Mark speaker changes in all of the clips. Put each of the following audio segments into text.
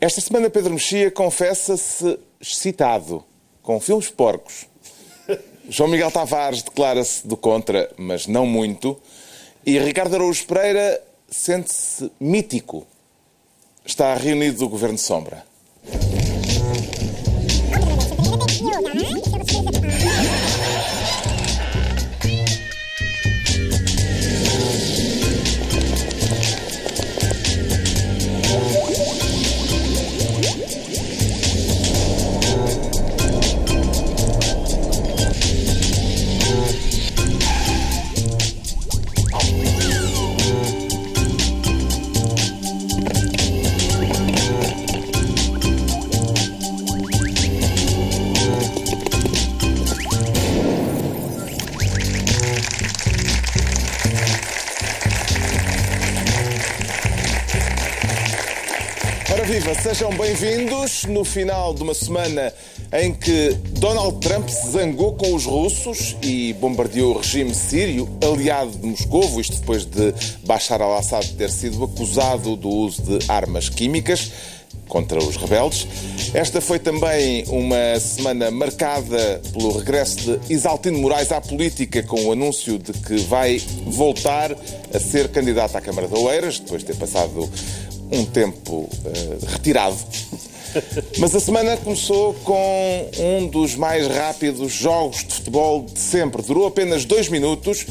Speaker 1: Esta semana Pedro Mexia confessa-se excitado com filmes porcos. João Miguel Tavares declara-se do contra, mas não muito. E Ricardo Araújo Pereira sente-se mítico. Está reunido o Governo Sombra. Sejam bem-vindos no final de uma semana em que Donald Trump se zangou com os russos e bombardeou o regime sírio, aliado de Moscou, isto depois de Bashar al-Assad ter sido acusado do uso de armas químicas contra os rebeldes. Esta foi também uma semana marcada pelo regresso de Isaltino Moraes à política, com o anúncio de que vai voltar a ser candidato à Câmara de Oeiras, depois de ter passado um tempo uh, retirado. Mas a semana começou com um dos mais rápidos jogos de futebol de sempre. Durou apenas dois minutos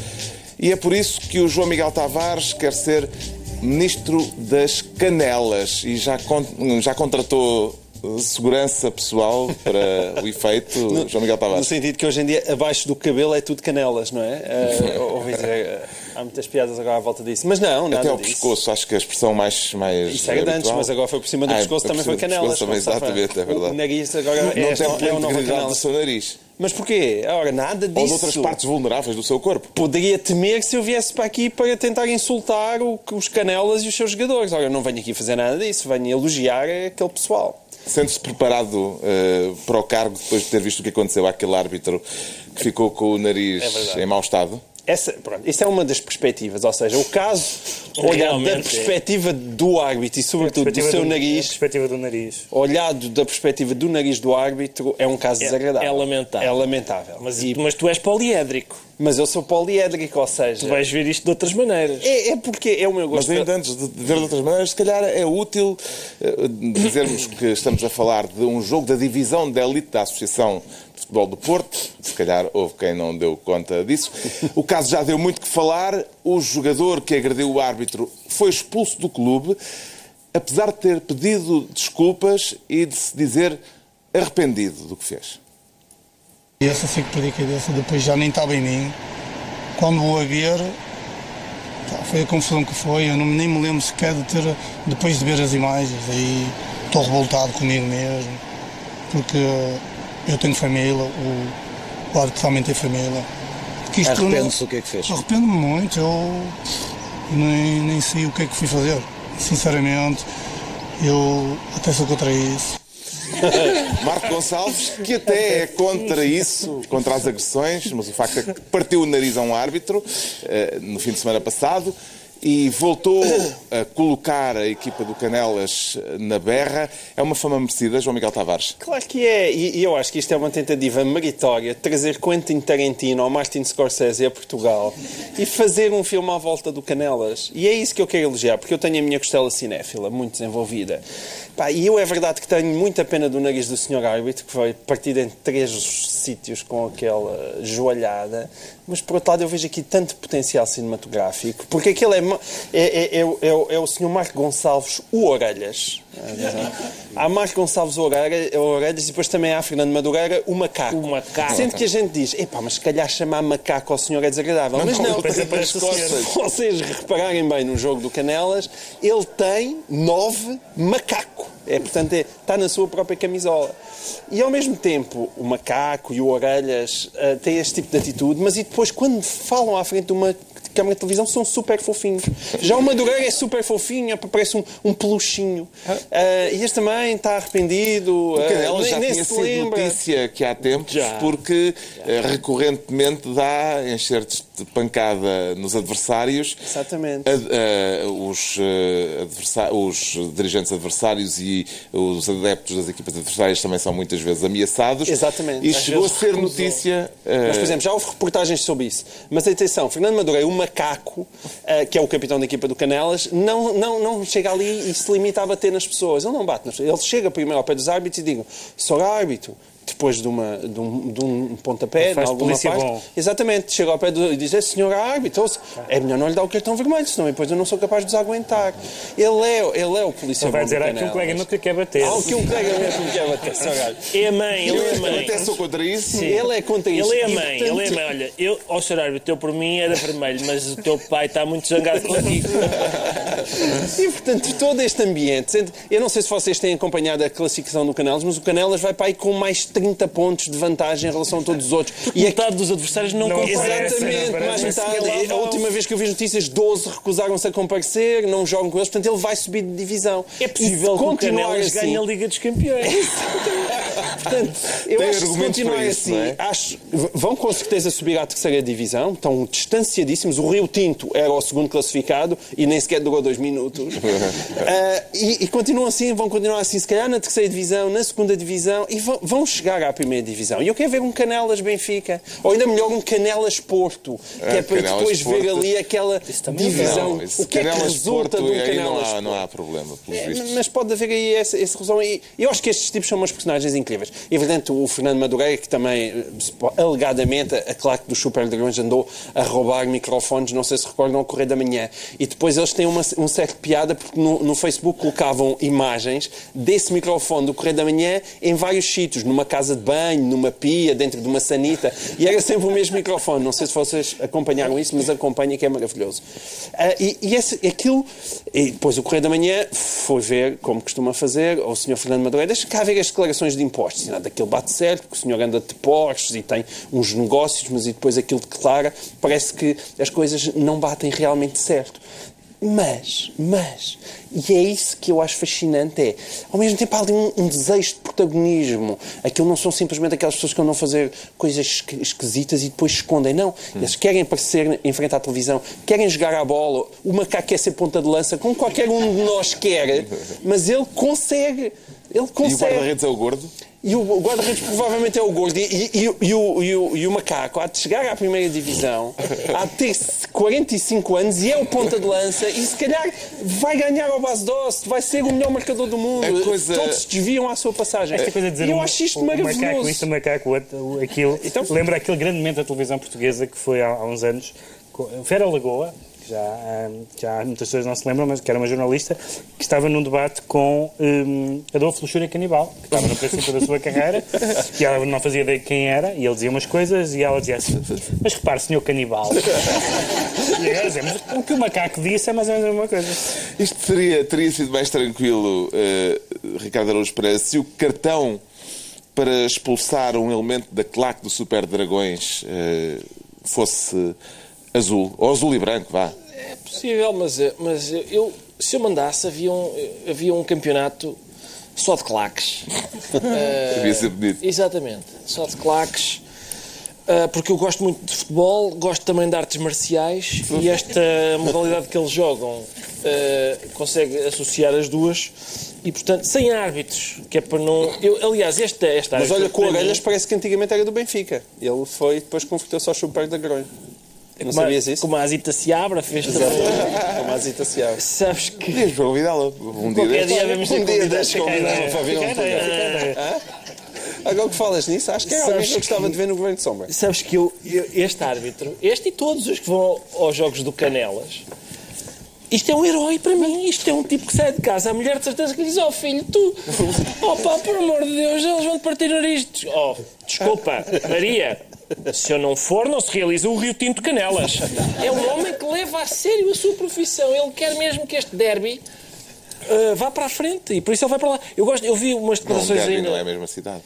Speaker 1: e é por isso que o João Miguel Tavares quer ser Ministro das Canelas e já, con já contratou segurança pessoal para o efeito, no, João Miguel Tavares?
Speaker 2: No sentido que hoje em dia abaixo do cabelo é tudo canelas, não é? Uh, ouvi dizer, há muitas piadas agora à volta disso. Mas não, nada
Speaker 1: Até ao
Speaker 2: disso.
Speaker 1: pescoço, acho que a expressão mais. mais
Speaker 2: Isso era de antes, mas agora foi por cima do
Speaker 1: Ah,
Speaker 2: pescoço,
Speaker 1: por
Speaker 2: também foi canelas.
Speaker 1: pescoço também, exatamente, é verdade.
Speaker 2: O nariz agora
Speaker 1: Não
Speaker 2: é,
Speaker 1: tem
Speaker 2: é
Speaker 1: pela
Speaker 2: o novo
Speaker 1: integridade do
Speaker 2: canela.
Speaker 1: seu nariz.
Speaker 2: Mas porquê? Ora, nada disso.
Speaker 1: Ou de outras partes vulneráveis do seu corpo.
Speaker 2: Poderia temer se eu viesse para aqui para tentar insultar o- os canelas e os seus jogadores. Ora, eu não venho aqui fazer nada disso, venho elogiar aquele pessoal.
Speaker 1: Sente-se preparado eh, para o cargo depois de ter visto o que aconteceu àquele árbitro que ficou com o nariz
Speaker 2: É
Speaker 1: em mau estado?
Speaker 2: Essa, pronto, isso é uma das perspectivas, ou seja, o caso olhado da
Speaker 3: Realmente, é.
Speaker 2: perspectiva do árbitro e sobretudo do
Speaker 3: Perspectiva
Speaker 2: seu
Speaker 3: do- A
Speaker 2: nariz,
Speaker 3: perspectiva do nariz.
Speaker 2: olhado da perspectiva do nariz do árbitro, é um caso desagradável.
Speaker 3: é lamentável.
Speaker 2: É lamentável.
Speaker 3: Mas,
Speaker 2: E-
Speaker 3: mas tu és poliédrico.
Speaker 2: mas eu sou poliédrico, ou seja,
Speaker 3: Tu vais ver isto de outras maneiras.
Speaker 2: é, é porque é o meu
Speaker 1: Mas
Speaker 2: gosto.
Speaker 1: ainda antes de ver de outras maneiras, se calhar é útil eh, dizermos que estamos a falar de um jogo da divisão da elite da Associação Futebol do Porto. Se calhar houve quem não deu conta disso. O caso já deu muito que falar. O jogador que agrediu o árbitro foi expulso do clube, apesar de ter pedido desculpas e de se dizer arrependido do que fez.
Speaker 4: Essa sei que perdi a cabeça, depois já nem estava em mim. Quando vou a ver, foi a confusão que foi, eu não, nem me lembro sequer de ter, depois de ver as imagens, aí estou revoltado comigo mesmo, porque eu tenho família, o, o árbitro também tem família.
Speaker 5: Arrepende-se do que é que fez.
Speaker 4: Arrependo-me muito, eu nem, nem sei o que é que fui fazer. Sinceramente, eu até sou contra isso.
Speaker 1: Marco Gonçalves, que até é contra isso, contra as agressões, mas o facto é que partiu o nariz a um árbitro eh, no fim de semana passado e voltou a colocar a equipa do Canelas eh, na berra. É uma fama merecida, João Miguel Tavares.
Speaker 2: Claro que é, e, eu acho que isto é uma tentativa meritória de trazer Quentin Tarantino ou Martin Scorsese a Portugal e fazer um filme à volta do Canelas. E é isso que eu quero elogiar, porque eu tenho a minha costela cinéfila muito desenvolvida. Pá, e eu é verdade que tenho muita pena do nariz do Sr. árbitro, que foi partido em três sítios com aquela joalhada, mas por outro lado eu vejo aqui tanto potencial cinematográfico, porque aquele é, é, é, é, é, o- é Sr. Marco Gonçalves, o Orelhas. Há Marco Gonçalves o Orelha- o Orelhas e depois também há Fernando Madureira, o Macaco.
Speaker 3: O Macaco.
Speaker 2: Sendo que a gente diz, epá, mas se calhar chamar macaco ao senhor é desagradável. mas não,
Speaker 3: aparece o senhor.
Speaker 2: se vocês repararem bem no jogo do Canelas, ele tem nove macaco. É, portanto, é- está na sua própria camisola. E ao mesmo tempo, o macaco e o orelhas ah, têm este tipo de atitude, mas e depois, quando falam à frente de uma câmara de televisão são super fofinhos. Já o Madureira é super fofinho, parece um, um peluchinho. Ah, e este também está arrependido. Ah,
Speaker 1: Canela
Speaker 2: nem-
Speaker 1: já
Speaker 2: nem
Speaker 1: tinha
Speaker 2: se
Speaker 1: sido
Speaker 2: lembra.
Speaker 1: notícia que há tempos,
Speaker 3: Já.
Speaker 1: porque eh, recorrentemente dá enxertos de pancada nos adversários.
Speaker 2: Exatamente.
Speaker 1: Os, adversa- os dirigentes adversários e os adeptos das equipas adversárias também são muitas vezes ameaçados.
Speaker 2: Exatamente.
Speaker 1: E
Speaker 2: Às
Speaker 1: chegou a ser
Speaker 3: recusam.
Speaker 1: notícia. eh,
Speaker 2: Mas, por exemplo, já houve reportagens sobre isso. Mas atenção, Fernando Madureira, o macaco, eh, que é o capitão da equipa do Canelas, não, não, não chega ali e se limita a bater nas pessoas. Ele não bate nas pessoas. Ele chega primeiro ao pé dos árbitros e diz: Sou árbitro. Depois de, uma, de, um, de um pontapé,
Speaker 3: Faz
Speaker 2: em alguma
Speaker 3: polícia
Speaker 2: parte.
Speaker 3: bom.
Speaker 2: Exatamente. Chega ao pé do, e diz: "É, Senhor árbitro, é melhor não lhe dar o cartão vermelho, senão depois eu não sou capaz de desaguentar. Ele é, ele é o polícia
Speaker 3: Ele vai
Speaker 2: bom do
Speaker 3: dizer, ah, que um
Speaker 2: Canelas.
Speaker 3: colega meu que quer bater.
Speaker 2: O que um colega meu que quer bater, senhor árbitro.
Speaker 3: É a mãe, ele é a
Speaker 1: Eu
Speaker 3: mãe.
Speaker 1: até sou contra isso.
Speaker 2: Ele é contra isto.
Speaker 3: Ele é a
Speaker 2: E,
Speaker 3: mãe,
Speaker 2: portanto,
Speaker 3: ele é a mãe. Olha, eu, ao ser árbitro, eu por mim era vermelho, mas o teu pai está muito zangado contigo.
Speaker 2: E, portanto, todo este ambiente. Eu não sei se vocês têm acompanhado a classificação do Canelas, mas o Canelas vai para aí com mais 30 pontos de vantagem em relação a todos os outros.
Speaker 3: E a metade dos adversários não,
Speaker 2: é
Speaker 3: comparecem.
Speaker 2: Exatamente,
Speaker 3: não
Speaker 2: mais metade.
Speaker 3: Lá
Speaker 2: A última vez que eu vi as notícias, 12 recusaram-se a comparecer, não jogam com eles, portanto ele vai subir de divisão.
Speaker 3: É possível que o
Speaker 2: continuar
Speaker 3: Canelas
Speaker 2: assim,
Speaker 3: ganhe a Liga dos Campeões.
Speaker 2: Portanto, eu
Speaker 1: Tem
Speaker 2: acho que se continuar
Speaker 1: isso,
Speaker 2: assim,
Speaker 1: não é?
Speaker 2: acho, vão com certeza subir à terceira divisão, estão distanciadíssimos. O Rio Tinto era o segundo classificado e nem sequer durou dois minutos. Ah, e, e continuam assim, vão continuar assim, se calhar na terceira divisão, na segunda divisão e vão, vão chegar à primeira divisão. E eu quero ver um Canelas Benfica, ou ainda melhor um Canelas Porto, que
Speaker 1: Ah,
Speaker 2: é para
Speaker 1: Canelas
Speaker 2: depois ver
Speaker 1: Porto.
Speaker 2: ali aquela
Speaker 3: é
Speaker 2: divisão.
Speaker 1: Não,
Speaker 2: o que é que
Speaker 1: Canelas
Speaker 2: resulta
Speaker 1: Porto,
Speaker 2: de um
Speaker 1: aí não
Speaker 2: Canelas
Speaker 1: há, não há problema, pelos
Speaker 2: é,
Speaker 1: vistos.
Speaker 2: mas pode haver aí essa, essa razão. E eu acho que estes tipos são umas personagens incríveis. E, evidente, o Fernando Madureira, que também, eh, alegadamente, a claque dos Super Dragões andou a roubar microfones, não sei se recordam, ao Correio da Manhã. E depois eles têm uma, um certo piada, porque no, no Facebook colocavam imagens desse microfone do Correio da Manhã em vários sítios, numa casa de banho, numa pia, dentro de uma sanita. E era sempre o mesmo microfone. Não sei se vocês acompanharam isso, mas acompanhem que é maravilhoso. Ah, e e esse, aquilo. E depois o Correio da Manhã foi ver, como costuma fazer, ao Sr. Fernando Madureira, deixa cá ver as declarações de impostos. Nada, aquilo bate certo, que o senhor anda de postos e tem uns negócios, mas e depois aquilo declara, parece que as coisas não batem realmente certo. Mas, mas, e é isso que eu acho fascinante, é, ao mesmo tempo há ali um, um desejo de protagonismo. Aquilo não são simplesmente aquelas pessoas que andam a fazer coisas esqui- esquisitas e depois escondem. Não, eles querem aparecer em frente à televisão, querem jogar a bola, o macaco quer ser ponta de lança, como qualquer um de nós quer, mas ele consegue. Ele
Speaker 1: E o
Speaker 2: consegue.
Speaker 1: guarda-redes é o gordo?
Speaker 2: E o guarda-redes provavelmente é o gordo. E, e- e o- e o, e, o, e o macaco há de chegar à primeira divisão, há de ter 45 anos e é o ponta de lança e se calhar vai ganhar ao base doce, vai ser o melhor marcador do mundo.
Speaker 1: Coisa-
Speaker 2: Todos se desviam à sua passagem.
Speaker 3: Esta coisa de dizer
Speaker 2: e eu
Speaker 3: um-
Speaker 2: acho isto
Speaker 3: um
Speaker 2: maravilhoso.
Speaker 3: macaco, isto, macaco, aquilo.
Speaker 2: Então-
Speaker 3: Lembra aquele grande momento da televisão portuguesa que foi há, há uns anos, Vera Lagoa, já, já muitas pessoas não se lembram, mas que era uma jornalista, que estava num debate com hum, Adolfo Luxúria Canibal, que estava no princípio da sua carreira, e ela não fazia ideia de quem era, e ele dizia umas coisas, e ela dizia assim, mas repare, senhor Canibal. e agora dizia, mas o que o macaco disse é mais ou menos a mesma coisa.
Speaker 1: Isto seria, teria sido mais tranquilo, eh, Ricardo Araújo Pereira, se o cartão para expulsar um elemento da claque do Super Dragões eh, fosse azul, ou azul e branco, vá.
Speaker 5: É possível, mas, eh, mas eu, se eu mandasse, havia um, havia um campeonato só de claques. Eh,
Speaker 1: Devia ser bonito.
Speaker 5: Exatamente, só de claques. eh, porque eu gosto muito de futebol, gosto também de artes marciais e esta modalidade que eles jogam eh, consegue associar as duas e, portanto, sem árbitros, que é para não. Eu, aliás, esta, esta
Speaker 2: Mas olha, com
Speaker 5: para mim-
Speaker 2: orelhas parece que antigamente era do Benfica. Ele foi, depois converteu-se ao Super Dragões. Não
Speaker 5: como a-
Speaker 2: sabias isso?
Speaker 5: Como a Azita se abre, fez
Speaker 2: Como a Zita se abre.
Speaker 5: Sabes que.
Speaker 1: Podíamos convidá-la um dia
Speaker 5: Qualquer dia vamos ter
Speaker 2: Um dia
Speaker 5: convidado
Speaker 2: destes
Speaker 5: para
Speaker 2: para vir um
Speaker 3: Fica a ideia, fica a ideia.
Speaker 2: Agora que falas nisso, acho que é alguém que eu gostava
Speaker 5: que-
Speaker 2: de ver no Governo de Sombra.
Speaker 5: Sabes que eu, este árbitro, este e todos os que vão aos jogos do Canelas, isto é um herói para mim. Isto é um tipo que sai de casa, a mulher de certeza que lhe diz: Oh filho, tu, oh pá, por amor de Deus, eles vão te partir o nariz. Oh, desculpa, Maria. Se eu não for, não se realiza o Rio Tinto Canelas. É um homem que leva a sério a sua profissão. Ele quer mesmo que este derby ah, vá para a frente e por isso ele vai para lá. Eu, gosto, eu vi umas declarações
Speaker 1: Derby
Speaker 5: ainda.
Speaker 1: não é a mesma cidade.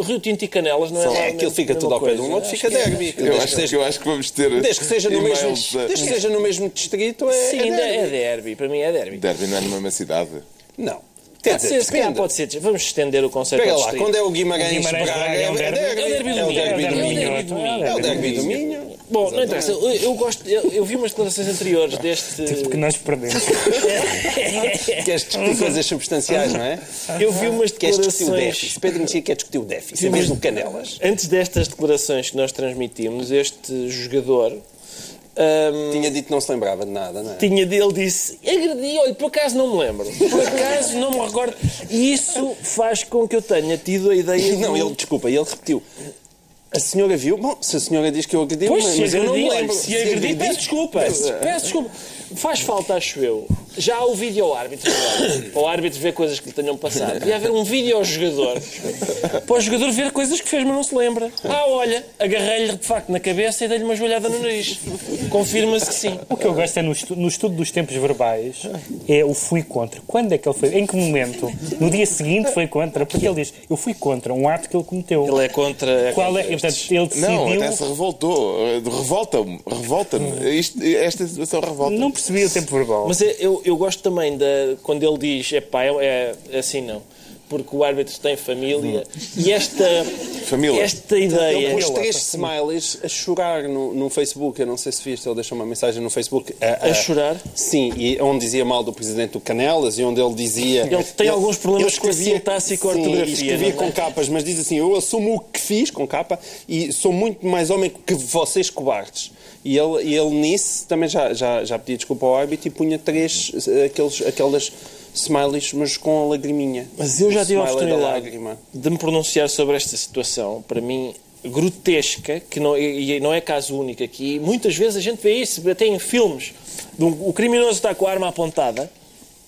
Speaker 5: Rio Tinto e Canelas não é lá
Speaker 2: É, aquilo fica tudo ao pé de um outro, fica derby.
Speaker 1: Eu
Speaker 2: Desde
Speaker 1: acho,
Speaker 2: que seja-
Speaker 1: eu acho que vamos ter.
Speaker 2: Desde que seja no mesmo, desde que seja no mesmo distrito, é,
Speaker 5: Sim,
Speaker 2: é
Speaker 5: ainda
Speaker 2: derby.
Speaker 5: é derby. Para mim é derby.
Speaker 1: Derby não é numa mesma cidade.
Speaker 2: Não. Quer
Speaker 5: Pode
Speaker 2: dizer,
Speaker 5: ser, se calhar
Speaker 2: depende.
Speaker 5: pode ser. Vamos estender o conceito
Speaker 2: Pega lá, quando é o Guimarães,
Speaker 3: Guimarães
Speaker 2: Braga,
Speaker 3: Braga
Speaker 2: é,
Speaker 3: é derby.
Speaker 2: derby.
Speaker 5: É o derby do
Speaker 2: É o
Speaker 5: Minho.
Speaker 2: derby
Speaker 5: É o
Speaker 2: do
Speaker 5: derby
Speaker 2: Minho.
Speaker 5: do Minho.
Speaker 2: É o derby do Minho.
Speaker 5: Bom, não interessa. Eu, eu gosto. Eu, eu vi umas declarações anteriores deste.
Speaker 3: Que nós perdemos.
Speaker 2: Queres discutir coisas substanciais, não é?
Speaker 5: Eu vi umas
Speaker 2: Queres discutir o
Speaker 5: declarações.
Speaker 2: déficit. Pedro Mexia quer discutir o déficit, em vez do Canelas.
Speaker 5: Antes destas declarações que nós transmitimos, este jogador hum,
Speaker 2: Tinha dito que não se lembrava de nada, não é?
Speaker 5: tinha dele disse agredi, olha, por acaso não me lembro. Por acaso não me recordo. E isso faz com que eu tenha tido a ideia
Speaker 2: Não,
Speaker 5: de...
Speaker 2: ele, desculpa, ele repetiu. A senhora viu? Bom, se a senhora diz que eu agredi,
Speaker 5: Pois,
Speaker 2: mas,
Speaker 5: se
Speaker 2: mas eu não me
Speaker 5: agredi, olha,
Speaker 2: lembro.
Speaker 5: se agredi, peço desculpa. Peço desculpa. Faz falta, acho eu. Já há o vídeo ao árbitro agora. Para o árbitro ver coisas que lhe tenham passado. Devia haver um vídeo ao jogador. Para o jogador ver coisas que fez, mas não se lembra. Ah, olha, agarrei-lhe de facto na cabeça e dei-lhe uma joelhada no nariz. Confirma-se que sim.
Speaker 3: O que eu gosto é no, estu- no estudo dos tempos verbais é o fui contra. Quando é que ele foi? Em que momento? No dia seguinte foi contra? Porque ele diz, eu fui contra um ato que ele cometeu.
Speaker 5: Ele é contra. É
Speaker 3: Qual
Speaker 5: contra
Speaker 3: é? Portanto, ele decidiu.
Speaker 1: Não, até se revoltou. Revolta-me. Revolta-me. Esta situação revolta-me.
Speaker 3: Não percebi o tempo verbal.
Speaker 5: Mas é- eu, eu gosto também da, quando ele diz, é é, é assim não. Porque o árbitro tem família. E esta,
Speaker 1: Família.
Speaker 5: esta
Speaker 2: Ele
Speaker 5: ideia.
Speaker 2: pôs três smileys a chorar no, no Facebook. Eu não sei se viste, ele deixou uma mensagem no Facebook. A,
Speaker 5: A chorar?
Speaker 2: Sim, e onde dizia mal do presidente do Canelas e onde ele dizia.
Speaker 5: Ele tem alguns problemas
Speaker 2: ele
Speaker 5: com a sintaxe e com a ortografia,
Speaker 2: escrevia
Speaker 5: é?
Speaker 2: com capas, mas diz assim: Eu assumo o que fiz com capa e sou muito mais homem que vocês cobardes. E ele, e ele nisso também já, já, já pedia desculpa ao árbitro e punha três eh, aqueles, aquelas smileys, mas com a lagriminha.
Speaker 5: Mas eu já tive a oportunidade de me pronunciar sobre esta situação, para mim, grotesca, que não, e não é caso único aqui. Muitas vezes a gente vê isso, até em filmes. O criminoso está com a arma apontada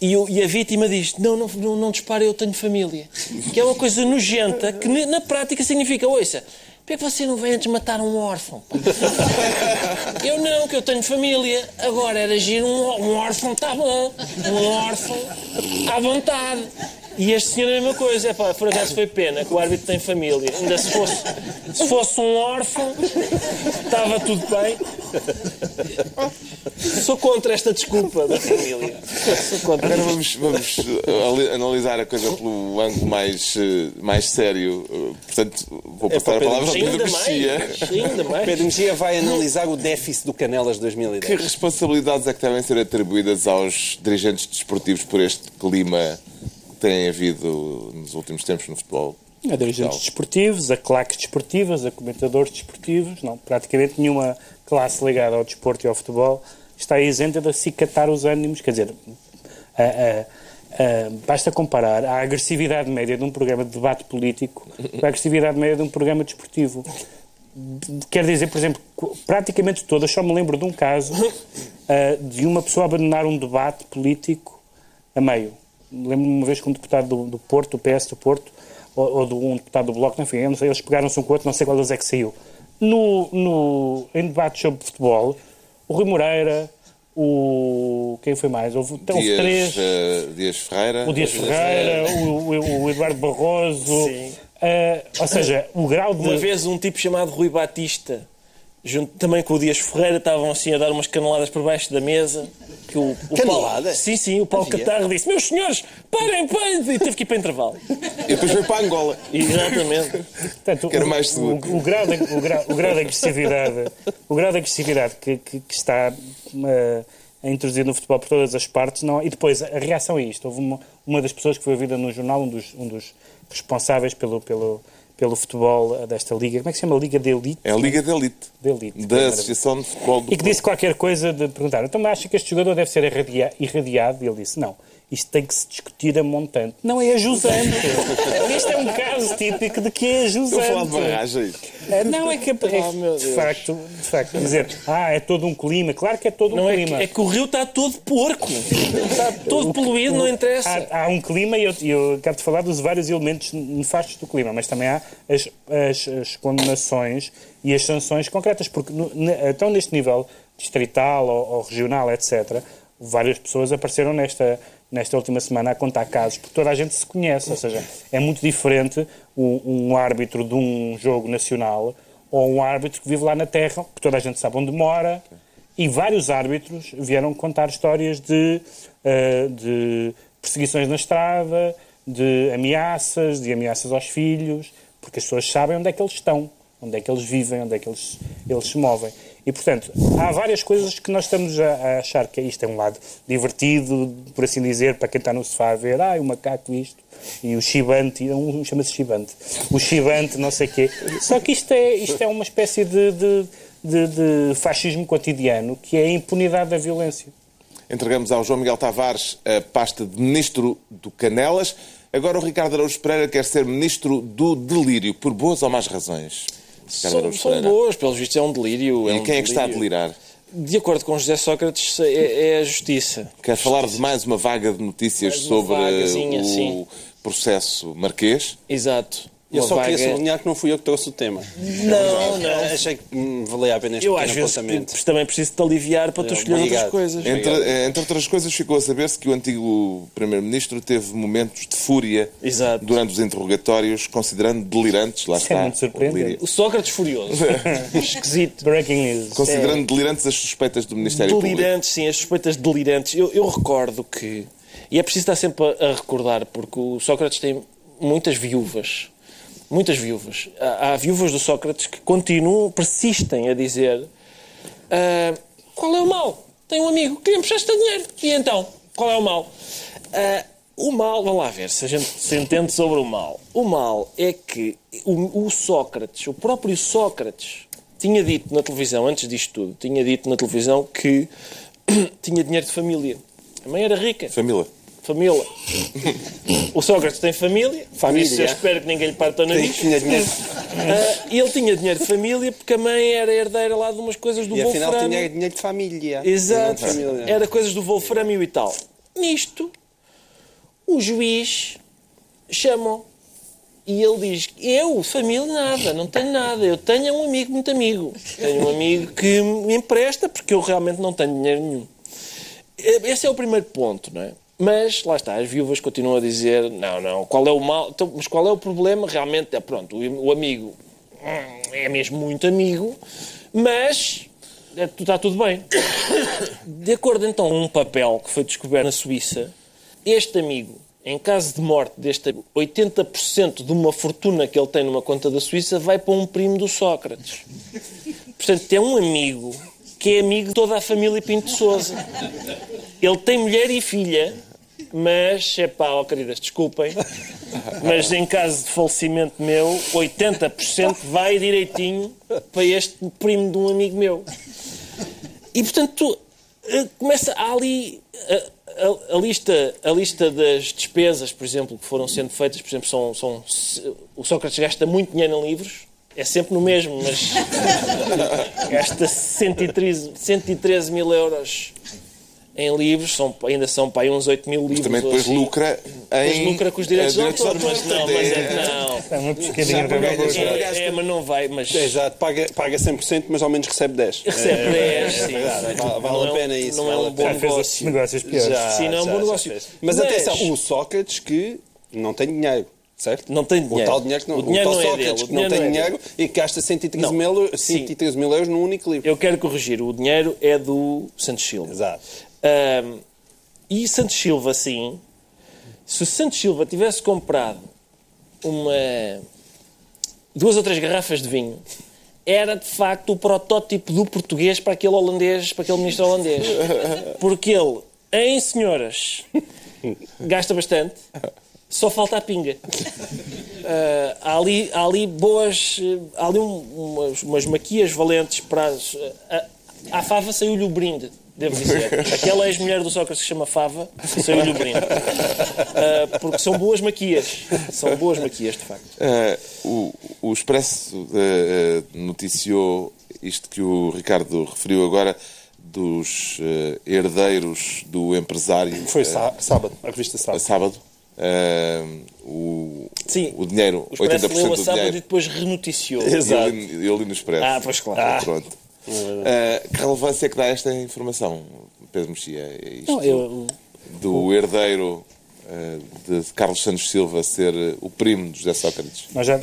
Speaker 5: e, e a vítima diz: não, não, não, não dispare, eu tenho família. Que é uma coisa nojenta que na prática significa: ouça. Por que é que você não vem antes matar um órfão? pá?" Eu não, que eu tenho família. Agora era agir um, um órfão, está bom. Um órfão, à vontade. E este senhor é a mesma coisa. É pá, por acaso foi pena que o árbitro tem família. Ainda se fosse, se fosse um órfão, estava tudo bem. Sou contra esta desculpa da família. Sou contra.
Speaker 1: Agora vamos, vamos ali- analisar a coisa pelo ângulo mais, uh, mais sério. Uh, Portanto, vou passar a
Speaker 2: para
Speaker 1: palavra ao Pedro Mexia.
Speaker 5: mais. Ainda mais.
Speaker 2: Pedro Mexia vai analisar o déficit do Canelas 2010.
Speaker 1: Que responsabilidades é que devem ser atribuídas aos dirigentes desportivos por este clima tem havido nos últimos tempos no futebol?
Speaker 3: A dirigentes desportivos, a claques desportivas, a comentadores desportivos, não, praticamente nenhuma classe ligada ao desporto e ao futebol está isenta de acicatar os ânimos, quer dizer, a- a- a- basta comparar a agressividade média de um programa de debate político com a agressividade média de um programa desportivo. Quer dizer, por exemplo, praticamente todas, só me lembro de um caso ah, de uma pessoa abandonar um debate político a meio. Lembro-me uma vez que um deputado do, do Porto, do PS do Porto, ou, ou de um deputado do Bloco, enfim, eu não sei, eles pegaram-se um com o outro, não sei qual deles é que saiu. No, no, em debates sobre futebol, o Rui Moreira, o. Quem foi mais? Houve, houve
Speaker 1: Dias,
Speaker 3: três.
Speaker 1: uh, Dias Ferreira.
Speaker 3: O Dias Ferreira, o, o- o Eduardo Barroso.
Speaker 5: Sim.
Speaker 3: ah, ou seja, o grau de.
Speaker 5: Uma vez um tipo chamado Rui Batista, junto também com o Dias Ferreira, estavam assim a dar umas caneladas por baixo da mesa. Que o, o? Paulo, sim, sim, o Paulo Catarro disse: Meus senhores, parem, parem! E teve que ir para intervalo.
Speaker 1: E depois foi para Angola.
Speaker 5: Exatamente.
Speaker 3: Portanto,
Speaker 1: Que era
Speaker 3: o-
Speaker 1: mais seguro.
Speaker 3: O, o grau de, o, grau, o grau de agressividade, o grau de agressividade que, que- que está eh, a introduzir no futebol por todas as partes, não, e depois a reação a isto. Houve uma, uma das pessoas que foi ouvida no jornal, um dos, um dos responsáveis pelo, pelo, pelo futebol eh, desta liga, como é que se chama? Liga de Elite?
Speaker 1: É a Liga de Elite.
Speaker 3: De Elite.
Speaker 1: Da Associação de Futebol do
Speaker 3: E que disse qualquer coisa de perguntar, então acha que este jogador deve ser irradia- irradiado? E ele disse, não, isto tem que se discutir a montante. Não é ajusante. Isto é um caso típico de que é
Speaker 1: Estou a falar de barragens.
Speaker 3: É, Não, é que é,
Speaker 5: Oh,
Speaker 3: de, facto, de facto, dizer, ah, é todo um clima. Claro que é todo um
Speaker 5: Não é, que,
Speaker 3: clima.
Speaker 5: é que o rio está todo porco. Está todo poluído, não interessa.
Speaker 3: Há, há um clima e eu, eu acabo de falar dos vários elementos nefastos do clima, mas também há as, as, as condenações e as sanções concretas, porque no, então neste nível distrital ou, ou regional, etc., várias pessoas apareceram nesta, nesta última semana a contar casos, porque toda a gente se conhece, ou seja, é muito diferente um, um árbitro de um jogo nacional ou um árbitro que vive lá na terra, que toda a gente sabe onde mora, e vários árbitros vieram contar histórias de, uh, de perseguições na estrada, de ameaças, de ameaças aos filhos, porque as pessoas sabem onde é que eles estão, onde é que eles vivem, onde é que eles, eles se movem. E, portanto, há várias coisas que nós estamos a, a achar que isto é um lado divertido, por assim dizer, para quem está no sofá a ver, ah, o macaco isto, e o chibante, um chama-se chibante, o chibante, não sei o quê. Só que isto é, isto é uma espécie de, de, de, de fascismo cotidiano, que é a impunidade da violência.
Speaker 1: Entregamos ao João Miguel Tavares a pasta de Ministro do Canelas. Agora o Ricardo Araújo Pereira quer ser Ministro do Delírio, por boas ou más razões?
Speaker 5: São, são boas, pelos vistos é um delírio.
Speaker 1: E
Speaker 5: é um
Speaker 1: quem é que está a delirar?
Speaker 5: De acordo com José Sócrates, é, é a justiça.
Speaker 1: Quer falar de mais uma vaga de notícias sobre o
Speaker 5: sim.
Speaker 1: processo marquês?
Speaker 5: Exato.
Speaker 2: Eu só queria sublinhar que não fui eu que trouxe o tema.
Speaker 5: Não, não.
Speaker 2: Achei que hum, valia a pena este
Speaker 5: Eu às
Speaker 2: pequeno
Speaker 5: vezes
Speaker 2: apontamento.
Speaker 5: também preciso te aliviar para tu
Speaker 2: É,
Speaker 5: escolher outras coisas.
Speaker 1: Entre, eh, entre outras coisas, ficou a saber-se que o antigo Primeiro-Ministro teve momentos de fúria
Speaker 5: Exato.
Speaker 1: durante os interrogatórios, considerando delirantes, lá
Speaker 3: Isso é
Speaker 1: está,
Speaker 3: muito surpreendente.
Speaker 1: o
Speaker 5: Sócrates furioso. Esquisito.
Speaker 3: Breaking news.
Speaker 1: considerando delirantes as suspeitas do Ministério Público.
Speaker 5: Delirantes, sim, as suspeitas delirantes. Eu, eu recordo que. E é preciso estar sempre a, a recordar, porque o Sócrates tem muitas viúvas. Muitas viúvas. Há, há viúvas do Sócrates que continuam, persistem a dizer: ah, qual é o mal? Tem um amigo, queria emprestar dinheiro. E então? Qual é o mal? Ah, o mal, vamos lá ver se a gente se entende sobre o mal. O mal é que o, o Sócrates, o próprio Sócrates, tinha dito na televisão, antes disto tudo, tinha dito na televisão que tinha dinheiro de família. A mãe era rica.
Speaker 1: Família.
Speaker 5: Família. O Sócrates tem família. Isso eu espero que ninguém lhe parte o nariz.
Speaker 2: Tinha dinheiro.
Speaker 5: E ele tinha dinheiro de família porque a mãe era herdeira lá de umas coisas do
Speaker 2: E afinal
Speaker 5: Wolframio.
Speaker 2: tinha dinheiro de família.
Speaker 5: Exato.
Speaker 2: De família.
Speaker 5: Era coisas do Wolframio e tal. Nisto, o juiz chamou e ele diz: Eu, família, nada, não tenho nada. Eu tenho um amigo muito amigo. Tenho um amigo que me empresta porque eu realmente não tenho dinheiro nenhum. Esse é o primeiro ponto, não é? Mas, lá está, as viúvas continuam a dizer, não, não, qual é o mal, então, mas qual é o problema? Realmente, é pronto, o, o amigo hum, é mesmo muito amigo, mas é, está tudo bem. De acordo, então, com um papel que foi descoberto na Suíça, este amigo, em caso de morte deste amigo, 80% de uma fortuna que ele tem numa conta da Suíça vai para um primo do Sócrates. Portanto, tem um amigo que é amigo de toda a família Pinto Souza. Ele tem mulher e filha, mas, é pá, ó queridas, desculpem, mas em caso de falecimento meu, 80% vai direitinho para este primo de um amigo meu. E, portanto, eh, começa ali a, a- a lista, a lista das despesas, por exemplo, que foram sendo feitas, por exemplo, são, são o Sócrates gasta muito dinheiro em livros, é sempre no mesmo, mas gasta 113, 113 mil euros em livros, são, ainda são para aí uns 8 mil livros.
Speaker 1: Também
Speaker 5: ou
Speaker 1: depois
Speaker 5: assim.
Speaker 1: lucra em...
Speaker 5: Depois lucra com os direitos de autor, mas não, mas é que não.
Speaker 3: É uma pescadinha
Speaker 2: Já
Speaker 3: para.
Speaker 5: É, é, mas não vai, mas
Speaker 2: É, Exato, paga, paga 100%, mas ao menos recebe 10.
Speaker 5: recebe 10, sim.
Speaker 2: verdade, vale- vale
Speaker 5: Não
Speaker 2: a
Speaker 5: é
Speaker 2: pena isso,
Speaker 5: Não é um bom negócio.
Speaker 3: negócios piores.
Speaker 2: Já,
Speaker 5: Sim, não é um bom negócio.
Speaker 2: Mas,
Speaker 5: Mas-
Speaker 2: atenção, o Sócrates que não tem dinheiro, certo?
Speaker 5: Não tem dinheiro.
Speaker 2: O tal dinheiro que não,
Speaker 5: O dinheiro
Speaker 2: tal
Speaker 5: não é
Speaker 2: Sócrates
Speaker 5: dele, o
Speaker 2: que não tem
Speaker 5: não é
Speaker 2: dinheiro e que gasta 113
Speaker 5: Não.
Speaker 2: mil,
Speaker 5: Sim.
Speaker 2: 113 mil euros num único livro.
Speaker 5: Eu quero corrigir. O dinheiro é do Santos Silva.
Speaker 2: Exato.
Speaker 5: Ahm, e Santos Silva, sim, se o Santos Silva tivesse comprado uma duas ou três garrafas de vinho, era de facto o protótipo do português para aquele holandês, para aquele ministro holandês. Porque ele, em senhoras, gasta bastante, só falta a pinga. Ah, há, ali, há ali boas. Há ali um- umas, umas maquias valentes para. a- à Fava saiu-lhe o brinde, devo dizer. Aquela ex-mulher do Sócrates que se chama Fava, saiu-lhe o brinde. Ah, porque são boas maquias. São boas maquias, de facto.
Speaker 1: Eh, o, o Expresso eh, noticiou isto que o Ricardo referiu agora dos herdeiros do empresário
Speaker 2: Foi sá- sábado, a revista sábado.
Speaker 1: sábado. Eh, o,
Speaker 5: Sim.
Speaker 1: o dinheiro,
Speaker 5: O Expresso
Speaker 1: 80%
Speaker 5: leu a
Speaker 1: do
Speaker 5: sábado e
Speaker 1: dinheiro.
Speaker 5: depois renoticiou.
Speaker 2: Exato.
Speaker 1: Eu li, eu li no Expresso.
Speaker 5: Ah, pois claro.
Speaker 1: Pronto. Eh, que relevância é que dá esta informação, Pedro Mexia? É Isto
Speaker 5: Não, eu-
Speaker 1: do herdeiro eh, de Carlos Santos Silva ser eh, o primo de José Sócrates?
Speaker 3: Nós já,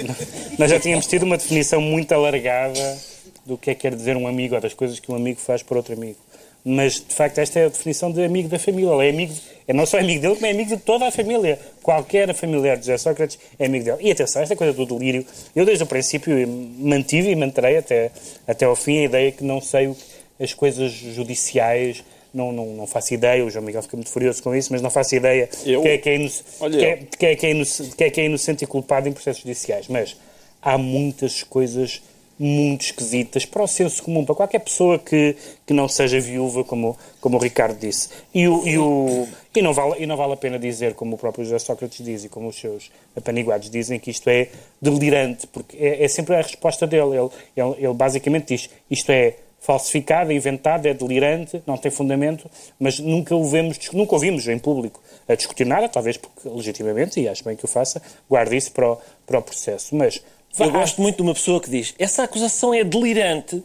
Speaker 3: nós já tínhamos tido uma definição muito alargada do que é que quer dizer um amigo ou das coisas que um amigo faz por outro amigo. Mas, de facto, esta é a definição de amigo da família. Ele é amigo, é não só amigo dele, como é amigo de toda a família. Qualquer familiar de José Sócrates é amigo dele. E atenção, esta coisa do delírio, eu desde o princípio mantive e manterei até, até ao fim a ideia que não sei as coisas judiciais não, não, não faço ideia, o João Miguel fica muito furioso com isso, mas não faço ideia
Speaker 2: Eu?
Speaker 3: que é que é, inoc- é- é é inoc- que é que é inocente e culpado em processos judiciais. Mas há muitas coisas muito esquisitas para o senso comum, para qualquer pessoa que, que não seja viúva, como, como o Ricardo disse. E, o, e, o, e, não vale, e não vale a pena dizer, como o próprio José Sócrates diz e como os seus apaniguados dizem, que isto é delirante, porque é, é sempre a resposta dele. Ele, ele, ele basicamente diz isto é falsificado, é inventado, é delirante, não tem fundamento, mas nunca o vemos, nunca ouvimos em público a discutir nada, talvez porque legitimamente, e acho bem que o faça, guarde isso para o, para o processo. Mas
Speaker 5: Eu gosto muito de uma pessoa que diz essa acusação é delirante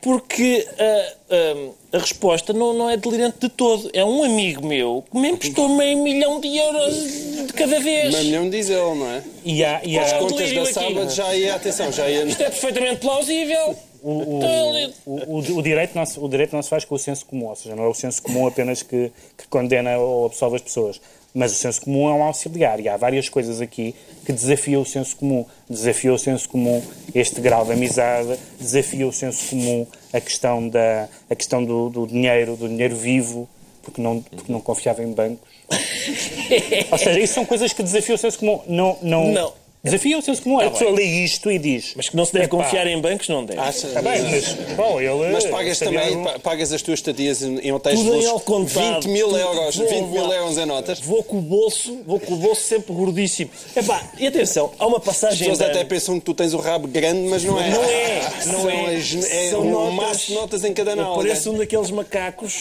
Speaker 5: porque ah, ah, a resposta não, não é delirante de todo. É um amigo meu que me emprestou meio milhão de euros de cada vez.
Speaker 2: Meio milhão diz ele, não é?
Speaker 3: E há, e
Speaker 2: As
Speaker 3: há,
Speaker 5: Qual
Speaker 2: contas da
Speaker 5: aqui.
Speaker 2: sábado já ia, atenção, já ia...
Speaker 5: Isto é perfeitamente plausível.
Speaker 3: o, o, o, o direito não se, o direito não se faz com o senso comum, ou seja, não é o senso comum apenas que, que condena ou absolve as pessoas, mas o senso comum é um auxiliar e há várias coisas aqui que desafiam o senso comum. Desafia o senso comum este grau de amizade, desafia o senso comum a questão, da, a questão do, do dinheiro, do dinheiro vivo, porque não, porque não confiava em bancos. Ou seja, isso são coisas que desafiam o senso comum. Não, não,
Speaker 5: Não.
Speaker 3: Desafia o senso comum. a
Speaker 5: Tá
Speaker 3: pessoa
Speaker 5: bem.
Speaker 3: lê isto e diz.
Speaker 5: Mas que não se deve
Speaker 3: "Epá,
Speaker 5: confiar em bancos, não deve.
Speaker 2: Acha?
Speaker 3: Está bem, mas, bom, ele...
Speaker 2: Mas pagas também,
Speaker 3: um-
Speaker 2: pa- pagas as tuas estadias em hotéis
Speaker 5: Tudo em
Speaker 2: de luxo,
Speaker 5: Alcontado.
Speaker 2: 20 mil
Speaker 5: Tudo-
Speaker 2: euros,
Speaker 5: Vou
Speaker 2: 20 mil euros em notas.
Speaker 5: Vou com o bolso, vou com o bolso sempre gordíssimo. Epá, e atenção, há uma
Speaker 2: As
Speaker 5: passagem
Speaker 2: pessoas
Speaker 5: de
Speaker 2: até pensam que tu tens o rabo grande, mas não é.
Speaker 5: Não é, não
Speaker 2: São
Speaker 5: é.
Speaker 2: as- é
Speaker 5: São
Speaker 2: um
Speaker 5: notas.
Speaker 2: maço de notas em cada nalga.
Speaker 5: pareço um daqueles macacos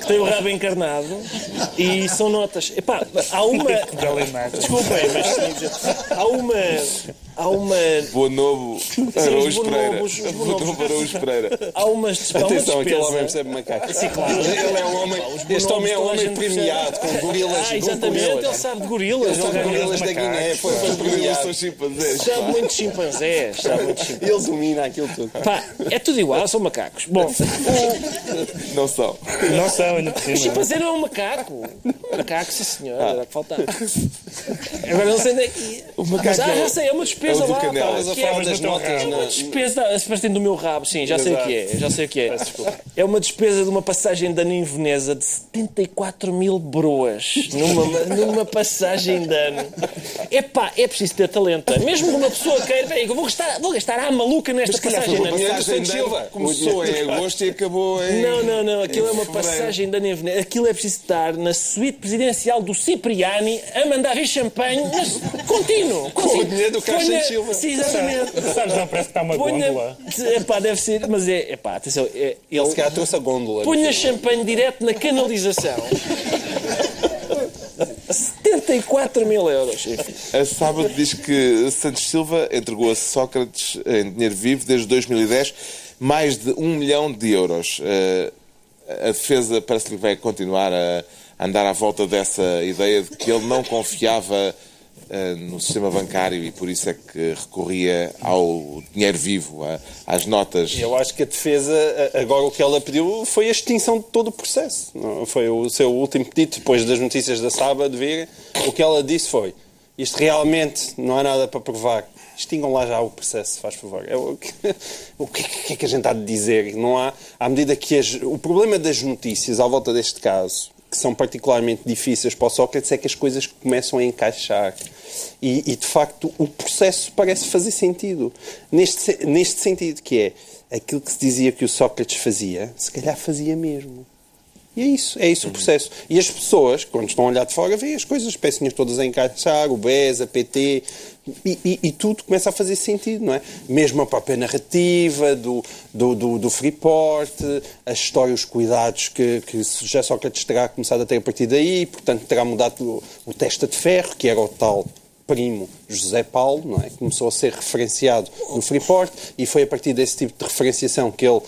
Speaker 5: que tem o rabo encarnado e são notas. Epá, há uma.
Speaker 3: Imagem.
Speaker 5: Desculpem, mas há uma. Há uma.
Speaker 1: Boa Novo
Speaker 5: os
Speaker 1: Araújo Pereira. Novo. Araújo Pereira.
Speaker 5: Há umas. Há uma
Speaker 2: Atenção, aquele homem percebe macaco.
Speaker 5: Sim, claro.
Speaker 2: Ele é um homem, este homem é um homem premiado, com gorilas,
Speaker 5: Ah, exatamente, ele
Speaker 2: gorilas.
Speaker 5: sabe de gorilas.
Speaker 2: Ele sabe
Speaker 5: ele
Speaker 2: gorilas da Guiné, foi
Speaker 1: Os
Speaker 2: premiado.
Speaker 1: são chimpanzés.
Speaker 5: sabe muito de chimpanzés. Sabe muito de chimpanzés.
Speaker 2: Ele domina aquilo tudo.
Speaker 5: Pá, é tudo igual, são macacos. Bom,
Speaker 1: Não são.
Speaker 3: Não são, ainda por
Speaker 5: o
Speaker 3: cima.
Speaker 5: chimpanzé não é um macaco. Macaco, sim senhor, era o que faltava. Agora não sei é que. Mas, ah, já sei, é uma despesa
Speaker 1: é o
Speaker 5: lá.
Speaker 1: Canelas.
Speaker 5: pá,
Speaker 2: Estavas a
Speaker 5: que é-
Speaker 2: falar das notas.
Speaker 5: É uma
Speaker 2: na...
Speaker 5: despesa, se partem do meu rabo, sim, já sei o que é, já sei o que é. É uma despesa de uma passagem de ano em Veneza de 74 mil broas numa, numa passagem de ano. Epá, é preciso ter talento. Mesmo que uma pessoa queira, peraí, eu vou gastar, vou gastar à maluca nesta
Speaker 1: foi
Speaker 5: passagem de ano.
Speaker 1: passagem de
Speaker 2: Santos Silva.
Speaker 1: começou em agosto e acabou em...
Speaker 5: Não, não, não. Aquilo é uma passagem de ano em Veneza. Aquilo é preciso estar na suíte presidencial do Cipriani a mandar vir champanhe mas contínuo.
Speaker 2: Com o dinheiro do Carlos
Speaker 5: Ponha-
Speaker 2: Santos Silva.
Speaker 5: Sim, exatamente.
Speaker 3: Sabes, não parece que está uma gôndola.
Speaker 5: Ponha, epá, deve ser, mas é, epá, atenção, é,
Speaker 2: Ele se calhar trouxe a gôndola.
Speaker 5: punha champanhe direto na canalização. 74 mil euros. Enfim.
Speaker 1: A sábado diz que Santos Silva entregou a Sócrates em dinheiro vivo desde 2010 mais de um milhão de euros. Eh, A defesa parece que vai continuar a andar à volta dessa ideia de que ele não confiava no sistema bancário e por isso é que recorria ao dinheiro vivo, às notas.
Speaker 2: Eu acho que a defesa, agora o que ela pediu foi a extinção de todo o processo. Foi o seu último pedido, depois das notícias da sábado virem. O que ela disse foi: isto realmente não há nada para provar. Extingam lá já o processo, faz favor. É o, que, o que é que a gente há de dizer? Não há, à medida que as, o problema das notícias à volta deste caso, que são particularmente difíceis para o Sócrates, é que as coisas começam a encaixar. E, e, de facto, o processo parece fazer sentido. Neste, neste sentido, que é aquilo que se dizia que o Sócrates fazia, se calhar fazia mesmo. E é isso, é isso o processo. E as pessoas, quando estão a olhar de fora, veem as coisas, as pecinhas todas a encaixar, o BES, a PT, e, e- e tudo começa a fazer sentido, não é? Mesmo a própria narrativa do, do, do, do Freeport, a história, os cuidados que, que já Sócrates terá começado a ter a partir daí, portanto terá mudado o, o testa de ferro, que era o tal primo José Paulo, não é? Começou a ser referenciado no Freeport e foi a partir desse tipo de referenciação que ele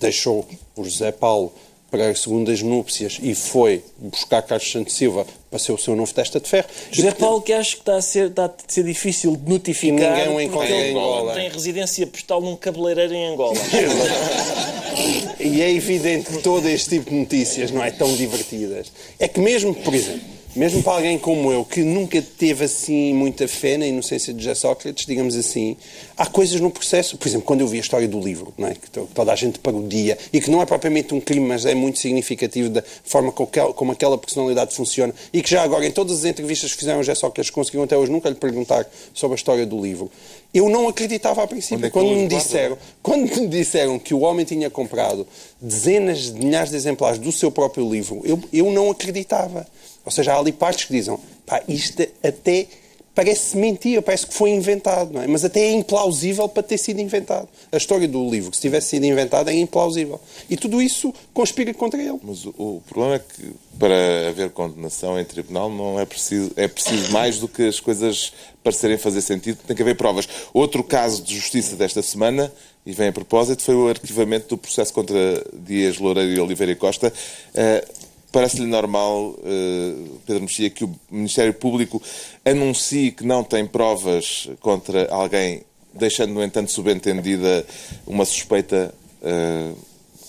Speaker 2: deixou o José Paulo para as segundas núpcias e foi buscar Carlos Santos Silva para ser o seu novo testa de ferro.
Speaker 5: José Paulo, que acho que está a ser, está a ser difícil de notificar.
Speaker 2: ninguém o encontra em Angola.
Speaker 5: Tem residência postal num cabeleireiro em Angola.
Speaker 2: E é evidente que todo este tipo de notícias não é tão divertidas. É que mesmo, por exemplo, mesmo para alguém como eu, que nunca teve assim muita fé na inocência de José Sócrates, digamos assim, há coisas no processo. Por exemplo, quando eu vi a história do livro, não é? que to- toda a gente parodia, e que não é propriamente um crime, mas é muito significativo da forma como aquela personalidade funciona, e que já agora, em todas as entrevistas que fizeram a José Sócrates, conseguiram até hoje nunca lhe perguntar sobre a história do livro. Eu não acreditava a princípio.
Speaker 1: É
Speaker 2: quando me disseram quando me disseram que o homem tinha comprado dezenas de milhares de exemplares do seu próprio livro, eu, eu não acreditava. Ou seja, há ali partes que dizem, pá, isto até parece mentira, parece que foi inventado, não é? Mas até é implausível para ter sido inventado. A história do livro, que se tivesse sido inventada, é implausível. E tudo isso conspira contra ele.
Speaker 1: Mas o, o problema é que para haver condenação em tribunal não é preciso, é preciso mais do que as coisas parecerem fazer sentido, tem que haver provas. Outro caso de justiça desta semana, e vem a propósito, foi o arquivamento do processo contra Dias Loureiro e Oliveira Costa. Eh, Parece-lhe normal, eh, Pedro Mexia, que o Ministério Público anuncie que não tem provas contra alguém, deixando, no entanto, subentendida uma suspeita eh,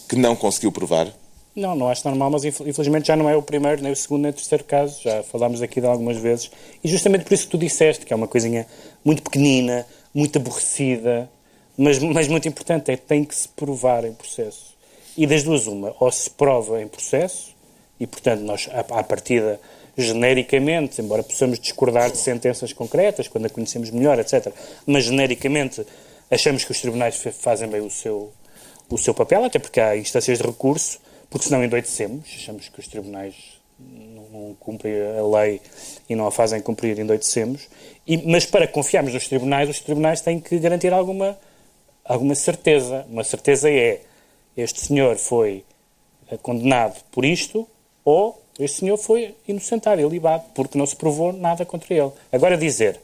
Speaker 1: que não conseguiu provar?
Speaker 3: Não, não acho normal, mas infel- infelizmente já não é o primeiro, nem o segundo, nem o terceiro caso. Já falámos aqui de algumas vezes. E justamente por isso que tu disseste, que é uma coisinha muito pequenina, muito aborrecida, mas, mas muito importante, é tem que se provar em processo. E das duas, uma, ou se prova em processo, e portanto nós, à, partida, genericamente, embora possamos discordar de sentenças concretas, quando a conhecemos melhor, etc., mas genericamente achamos que os tribunais fa- fazem bem o seu, o seu papel, até porque há instâncias de recurso, porque senão endoidecemos, achamos que os tribunais não, não cumprem a lei e não a fazem cumprir, endoidecemos. E, mas para confiarmos nos tribunais, os tribunais têm que garantir alguma, alguma certeza. Uma certeza é, este senhor foi eh, condenado por isto, ou este senhor foi inocentado, ilibado, porque não se provou nada contra ele. Agora dizer,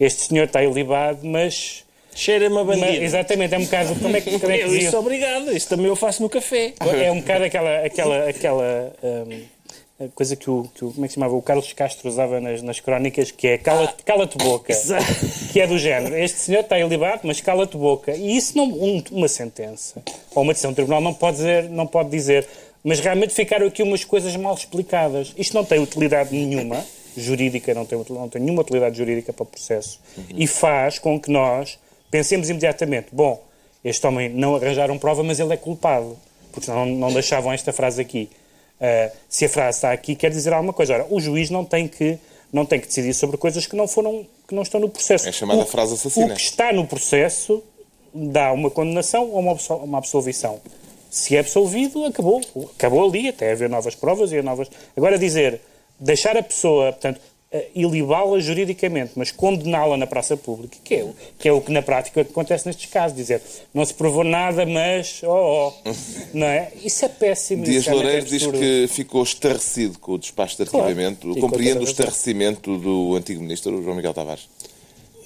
Speaker 3: este senhor está ilibado, mas...
Speaker 5: Cheira-me a
Speaker 3: mas-
Speaker 5: bandido.
Speaker 3: exatamente, é um bocado... Como é que, como é que
Speaker 5: Eu, isso, obrigado. Isso também eu faço no café.
Speaker 3: É um bocado aquela, aquela, aquela hum, coisa que o, que o- como é que se chamava? O Carlos Castro usava nas, nas crónicas, que é cala-te cala-te boca.
Speaker 5: Exato.
Speaker 3: Que é do género. Este senhor está ilibado, mas cala-te boca. E isso não, um- uma sentença ou uma decisão do tribunal não pode dizer, não pode dizer. Mas realmente ficaram aqui umas coisas mal explicadas. Isto não tem utilidade nenhuma jurídica, não tem, não tem nenhuma utilidade jurídica para o processo. E faz com que nós pensemos imediatamente, bom, este homem não arranjaram prova, mas ele é culpado. Porque senão não, não deixavam esta frase aqui. Ah, se a frase está aqui, quer dizer alguma coisa. Ora, o juiz não tem que, não tem que decidir sobre coisas que não, foram, que não estão no processo.
Speaker 1: É chamada
Speaker 3: O-
Speaker 1: frase assassina.
Speaker 3: O que está no processo dá uma condenação ou uma uma absolvição. Se é absolvido, acabou. Acabou ali, até haver novas provas e novas. Agora dizer, deixar a pessoa, portanto, eh, ilibá-la juridicamente, mas condená-la na praça pública, que é, o- que é o que na prática acontece nestes casos, dizer, não se provou nada, mas, oh, oh, não é? Isso é péssimo.
Speaker 1: Dias
Speaker 3: é realmente
Speaker 1: Loureiro diz
Speaker 3: absurdo.
Speaker 1: que ficou estarrecido com o despacho de
Speaker 3: Claro.
Speaker 1: arquivamento.
Speaker 3: E
Speaker 1: Compreende
Speaker 3: com
Speaker 1: o estarrecimento do antigo ministro, João Miguel Tavares.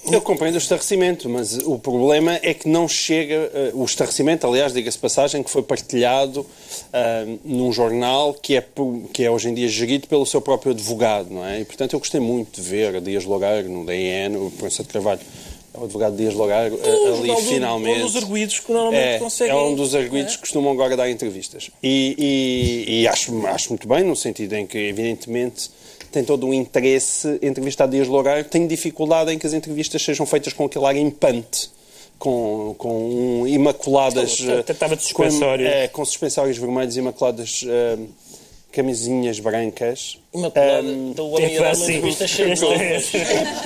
Speaker 2: Eu compreendo o estarrecimento, mas o problema é que não chega. eh, o estarrecimento, aliás, diga-se passagem, que foi partilhado ah, num jornal que é, que é hoje em dia gerido pelo seu próprio advogado, não é? E, portanto, eu gostei muito de ver Dias Loureiro no DN, o Proença de Carvalho, é o advogado Dias Loureiro, eh, ali
Speaker 5: do-
Speaker 2: finalmente.
Speaker 5: um dos arguídos que normalmente
Speaker 2: é,
Speaker 5: conseguem-
Speaker 2: É um dos arguídos que costumam agora dar entrevistas. E, e- e acho, acho muito bem, no sentido em que, evidentemente, tem todo o interesse entrevistar Dias Loureiro, tem dificuldade em que as entrevistas sejam feitas com aquele ar impante. Com, com um imaculadas.
Speaker 3: Estava-
Speaker 2: eh,
Speaker 3: de suspensório.
Speaker 2: Com, é, com suspensórios vermelhos, imaculadas eh, camisinhas brancas.
Speaker 5: Imaculada.
Speaker 2: Um,
Speaker 5: então o homem
Speaker 3: Tipo
Speaker 5: uma
Speaker 3: assim,
Speaker 5: cheia de ovos.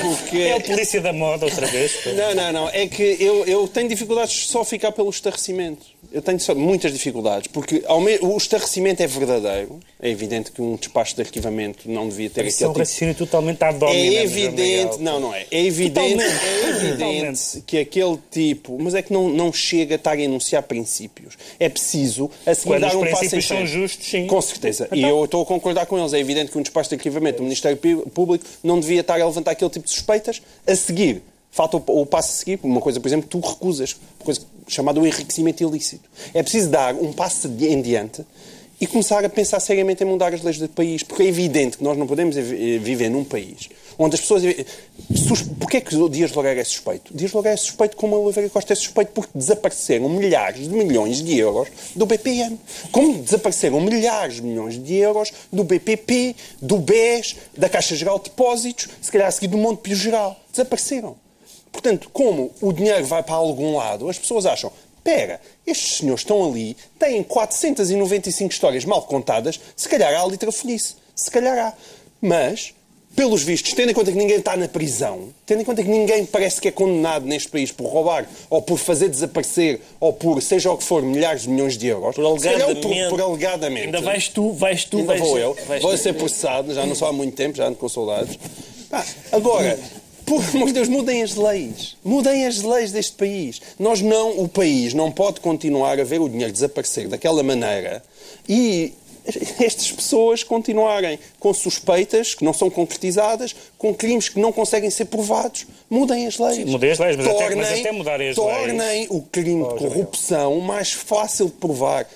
Speaker 2: Porque...
Speaker 3: É o polícia da moda outra vez.
Speaker 2: Não, não, não. É que eu, eu tenho dificuldades só a ficar pelo estarrecimento. Eu tenho só muitas dificuldades, porque ao me... o estarrecimento é verdadeiro. É evidente que um despacho de arquivamento não devia ter
Speaker 3: Isso é um
Speaker 2: aquele tipo
Speaker 3: raciocínio totalmente à domina.
Speaker 2: é
Speaker 3: João
Speaker 2: evidente, não, não é. É evidente, é evidente que aquele tipo, mas é que não, não chega a estar a enunciar princípios. É preciso a seguir dar
Speaker 3: os
Speaker 2: um passo em
Speaker 3: princípios são
Speaker 2: frente.
Speaker 3: justos, sim.
Speaker 2: Com certeza. E
Speaker 3: Então-
Speaker 2: eu estou a concordar com eles. É evidente que um despacho de arquivamento do Ministério Público não devia estar a levantar aquele tipo de suspeitas. A seguir, falta o, passo a seguir, uma coisa, por exemplo, que tu recusas, uma coisa chamada o enriquecimento ilícito. É preciso dar um passo em diante e começar a pensar seriamente em mudar as leis do país. Porque é evidente que nós não podemos viver num país onde as pessoas. Porquê é que o Dias Loureiro é suspeito? Dias Loureiro é suspeito como a Oliveira Costa é suspeito porque desapareceram milhares de milhões de euros do BPN. Como desapareceram milhares de milhões de euros do BPP, do BES, da Caixa Geral de Depósitos, se calhar a seguir do Monte Pio Geral. Desapareceram. Portanto, como o dinheiro vai para algum lado, as pessoas acham, Pera, estes senhores estão ali, têm 495 histórias mal contadas, se calhar há literafonice. Se calhar há. Mas, pelos vistos, tendo em conta que ninguém está na prisão, tendo em conta que ninguém parece que é condenado neste país por roubar, ou por fazer desaparecer, ou por, seja o que for, milhares de milhões de euros,
Speaker 5: por alegadamente,
Speaker 2: por, por alegadamente
Speaker 5: ainda vais tu, vais tu,
Speaker 2: ainda
Speaker 5: vais
Speaker 2: vou
Speaker 5: ser,
Speaker 2: eu,
Speaker 5: vais
Speaker 2: vou
Speaker 5: tu.
Speaker 2: ser processado, já não só há muito tempo, já ando com saudades. Ah, agora, por amor de Deus, mudem as leis. Mudem as leis deste país. Nós não, o país não pode continuar a ver o dinheiro desaparecer daquela maneira e estas pessoas continuarem com suspeitas que não são concretizadas, com crimes que não conseguem ser provados. Mudem as leis.
Speaker 3: Sim, mudem as leis, mas até-
Speaker 2: tornem,
Speaker 3: mas até mudarem as
Speaker 2: tornem
Speaker 3: leis-
Speaker 2: o crime
Speaker 3: Oh,
Speaker 2: de
Speaker 3: Gabriel.
Speaker 2: corrupção mais fácil de provar.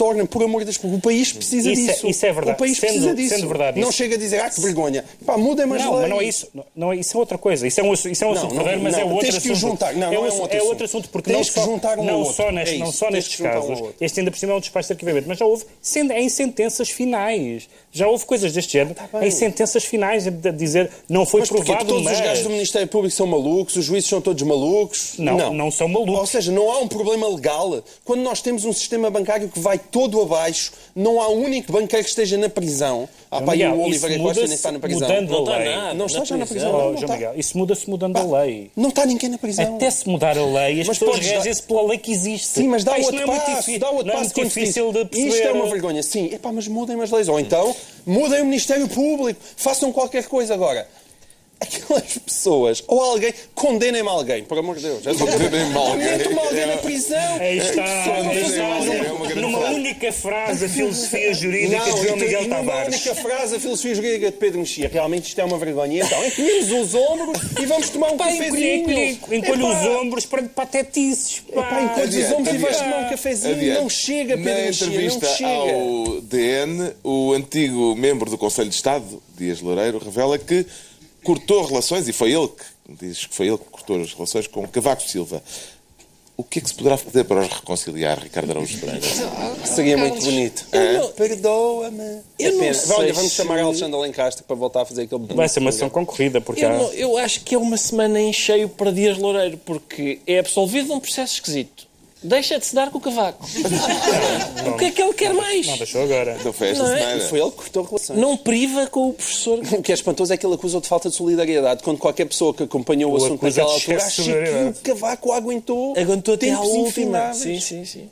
Speaker 2: Tornem, por amor Deus, porque o país precisa
Speaker 3: Isso é-
Speaker 2: disso.
Speaker 3: isso é verdade.
Speaker 2: O país
Speaker 3: Sendo-
Speaker 2: precisa disso.
Speaker 3: sendo verdade
Speaker 2: não
Speaker 3: isso-
Speaker 2: chega a dizer, ah, que vergonha. Pá, mudem mais
Speaker 3: Não, mas não é isso. Não, é, isso é outra coisa. Isso é um, isso é um
Speaker 2: Não,
Speaker 3: assunto
Speaker 2: não,
Speaker 3: verdadeiro, mas
Speaker 2: não,
Speaker 3: é outro
Speaker 2: tens que o
Speaker 3: assunto.
Speaker 2: juntar. Não,
Speaker 3: é,
Speaker 2: não é
Speaker 3: um-
Speaker 2: outro
Speaker 3: é
Speaker 2: assunto.
Speaker 3: outro assunto, porque
Speaker 2: Tens
Speaker 3: não
Speaker 2: que
Speaker 3: só,
Speaker 2: juntar um
Speaker 3: não só, neste,
Speaker 2: É
Speaker 3: não só
Speaker 2: tens
Speaker 3: nestes
Speaker 2: que
Speaker 3: casos, este ainda por cima é um despacho de arquivamento, mas já houve em sentenças finais. Já houve coisas deste género
Speaker 2: Tá
Speaker 3: em sentenças finais, de de dizer não foi
Speaker 2: Mas
Speaker 3: provado,
Speaker 2: Todos
Speaker 3: mas...
Speaker 2: os gajos do Ministério Público são malucos, os juízes são todos malucos?
Speaker 3: Não, não são malucos.
Speaker 2: Ou seja, não há um problema legal. Quando nós temos um sistema bancário que vai todo abaixo, não há um único banqueiro que esteja na prisão. Ah, pá, e
Speaker 3: Miguel,
Speaker 2: o
Speaker 3: isso
Speaker 2: Oliveira Costa nem está na prisão.
Speaker 3: mudando
Speaker 5: Não
Speaker 3: a
Speaker 5: está
Speaker 3: lei.
Speaker 5: nada.
Speaker 2: Não está
Speaker 5: na
Speaker 2: já na prisão.
Speaker 3: Oh,
Speaker 2: não
Speaker 3: João
Speaker 2: está.
Speaker 3: Miguel, isso muda-se mudando a lei.
Speaker 2: Não está ninguém na prisão.
Speaker 3: Até se mudar a lei, as
Speaker 2: Mas
Speaker 3: pessoas
Speaker 2: podes dar-
Speaker 3: regem-se pela lei que existe.
Speaker 2: Sim, mas dá
Speaker 3: Pá, isto
Speaker 2: outro
Speaker 3: não é muito
Speaker 2: passo, dá outro
Speaker 3: não é
Speaker 2: passo
Speaker 3: difícil de perceber.
Speaker 2: Isto é uma vergonha. Sim, epá, mas mudem as leis. Ou então, mudem o Ministério Público, façam qualquer coisa agora. Aquelas pessoas, ou alguém, condenem-me alguém, por amor de Deus. É
Speaker 1: Condenem-me alguém.
Speaker 2: Metam-me alguém na prisão.
Speaker 3: Aí está, aí está,
Speaker 1: É
Speaker 3: numa
Speaker 1: frase.
Speaker 3: única frase a filosofia jurídica
Speaker 2: Não,
Speaker 3: de João
Speaker 2: e tu-
Speaker 3: Miguel
Speaker 2: e numa
Speaker 3: Tavares.
Speaker 2: única frase a filosofia jurídica de Pedro Mexia. Realmente isto é uma vergonha. Então, encolhemos os ombros e vamos tomar um
Speaker 3: Pá,
Speaker 2: cafezinho.
Speaker 3: encolhe, os ombros para patetices.
Speaker 2: Encolhe os ombros e vais tomar um cafezinho. Não chega, Pedro
Speaker 1: Na
Speaker 2: Mexia, não
Speaker 1: entrevista
Speaker 2: chega.
Speaker 1: ao DN, o antigo membro do Conselho de Estado, Dias Loureiro, revela que cortou relações, e foi ele que diz que foi ele que cortou as relações com Cavaco Silva. O que é que se poderá fazer para os reconciliar, Ricardo Araújo Pereira?
Speaker 2: Seria muito bonito.
Speaker 5: Não-
Speaker 2: Perdoa-me.
Speaker 5: Eu
Speaker 2: É
Speaker 5: não
Speaker 2: pena.
Speaker 5: sei
Speaker 2: Olha, vamos
Speaker 5: se-
Speaker 2: chamar Alexandre Alencastre para voltar a fazer aquele bonito.
Speaker 3: Vai ser uma sessão concorrida, porque
Speaker 5: Eu,
Speaker 3: há...
Speaker 5: não- eu acho que é uma semana em cheio para Dias Loureiro, porque é absolvido de um processo esquisito. Deixa de se dar com o cavaco. o que é que ele quer mais?
Speaker 3: Não, deixou agora.
Speaker 1: Então foi esta
Speaker 5: Não é?
Speaker 1: semana.
Speaker 2: Foi ele que cortou relações.
Speaker 5: Não priva com o professor.
Speaker 2: O que é espantoso é que ele acusa de falta de solidariedade, quando qualquer pessoa que acompanhou o,
Speaker 3: O
Speaker 2: assunto naquela altura acha que o Cavaco aguentou,
Speaker 5: Aguentou até à última. Sim, sim, sim.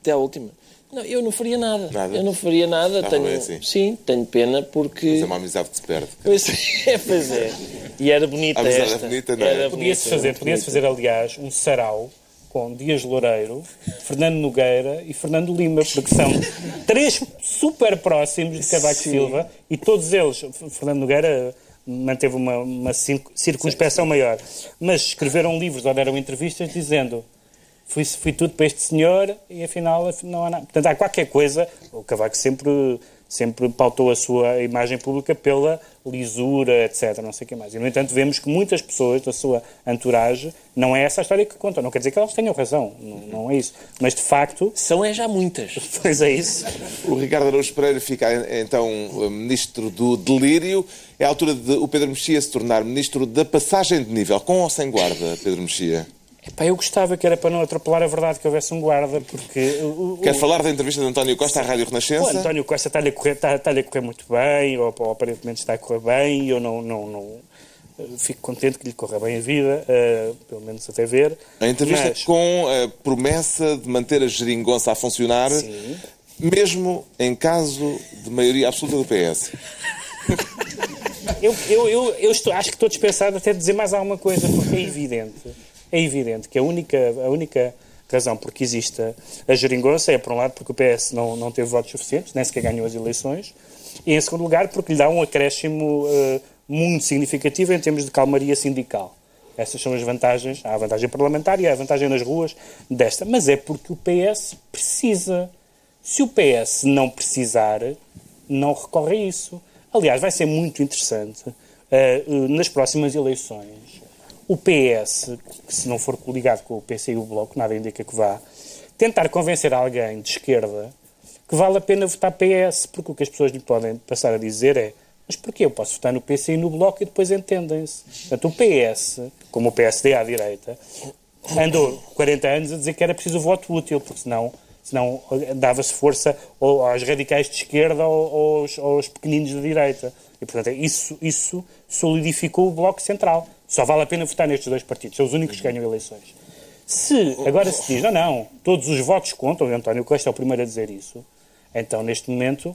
Speaker 5: Até à última. Não, eu não faria nada.
Speaker 1: Nada?
Speaker 5: Eu não faria nada.
Speaker 1: Ah,
Speaker 5: tenho,
Speaker 1: bem assim.
Speaker 5: Sim, tenho pena porque.
Speaker 1: Mas é uma amizade que se perde.
Speaker 5: Pois é, pois é. E era bonita
Speaker 1: A amizade
Speaker 5: esta.
Speaker 1: é bonita, não é?
Speaker 5: Era
Speaker 3: Podia-se fazer, podia fazer, aliás, um sarau com Dias Loureiro, Fernando Nogueira e Fernando Lima, porque são três super próximos de Cavaco Silva e todos eles, Fernando Nogueira manteve uma, uma circunspeção maior, mas escreveram livros ou deram entrevistas dizendo fui, fui tudo para este senhor e afinal não há nada. Portanto, há qualquer coisa, o Cavaco sempre, sempre pautou a sua imagem pública pela lisura, etc. Não sei o que mais. E, no entanto, vemos que muitas pessoas da sua entourage não é essa a história que contam. Não quer dizer que elas tenham razão, não, não é isso. Mas, de facto,
Speaker 5: São é já muitas.
Speaker 3: pois é isso.
Speaker 1: O Ricardo Araújo Pereira fica então ministro do delírio. É a altura de o Pedro Mexia se tornar ministro da passagem de nível, com ou sem guarda, Pedro Mexia?
Speaker 3: Epá, eu gostava que era para não atropelar a verdade que houvesse um guarda, porque... o- o-
Speaker 1: Quer falar da entrevista de António Costa à Rádio
Speaker 3: O
Speaker 1: Renascença?
Speaker 3: António Costa está-lhe a, correr, está, está-lhe a correr muito bem, ou, ou aparentemente está a correr bem, e eu não, não, não fico contente que lhe corra bem a vida, eh, pelo menos até ver.
Speaker 1: A entrevista
Speaker 3: Mas-
Speaker 1: com a promessa de manter a geringonça a funcionar,
Speaker 3: Sim.
Speaker 1: mesmo em caso de maioria absoluta do PS.
Speaker 3: Eu, eu, eu, eu estou, acho que estou dispensado até de dizer mais alguma coisa, porque é evidente, é evidente que a única, a única razão por que existe a geringonça é, por um lado, porque o PS não, não teve votos suficientes, nem sequer ganhou as eleições, e, em segundo lugar, porque lhe dá um acréscimo eh, muito significativo em termos de calmaria sindical. Essas são as vantagens. Há a vantagem parlamentar e há a vantagem nas ruas desta. Mas é porque o PS precisa. Se o PS não precisar, não recorre a isso. Aliás, vai ser muito interessante uh, nas próximas eleições o PS, se não for coligado com o PC e o Bloco, nada indica que vá, tentar convencer alguém de esquerda que vale a pena votar PS, porque o que as pessoas lhe podem passar a dizer é mas porquê? Eu posso votar no PC e no Bloco e depois entendem-se. Portanto, o PS, como o PSD à direita, andou 40 anos a dizer que era preciso voto útil, porque senão, senão dava-se força ou aos radicais de esquerda ou aos, aos pequeninos da direita. E, portanto, isso, isso solidificou o Bloco Central. Só vale a pena votar nestes dois partidos. São os únicos que ganham eleições. Se agora se diz, não, não, todos os votos contam, e António Costa é o primeiro a dizer isso, então, neste momento,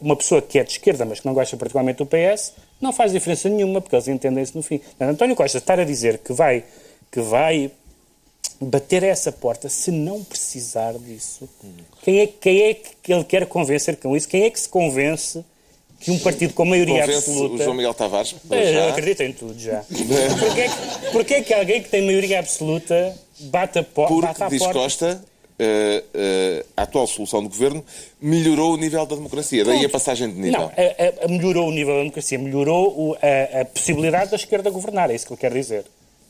Speaker 3: uma pessoa que é de esquerda, mas que não gosta particularmente do PS, não faz diferença nenhuma, porque eles entendem-se no fim. António Costa estar a dizer que vai, que vai bater essa porta se não precisar disso, quem é, quem é que ele quer convencer com isso? Quem é que se convence que um partido com maioria
Speaker 1: Convence
Speaker 3: absoluta...
Speaker 1: o João Miguel Tavares?
Speaker 3: É, eu acredito em tudo já. Porquê é, que, porquê é que alguém que tem maioria absoluta bate, a por, bate
Speaker 1: Porque,
Speaker 3: à
Speaker 1: diz
Speaker 3: porta...
Speaker 1: Costa, eh, eh, a atual solução do governo melhorou o nível da democracia. Daí a passagem de nível.
Speaker 3: Não, a, a, melhorou o nível da democracia, melhorou o, a, a, possibilidade da esquerda governar, é isso que ele quer dizer.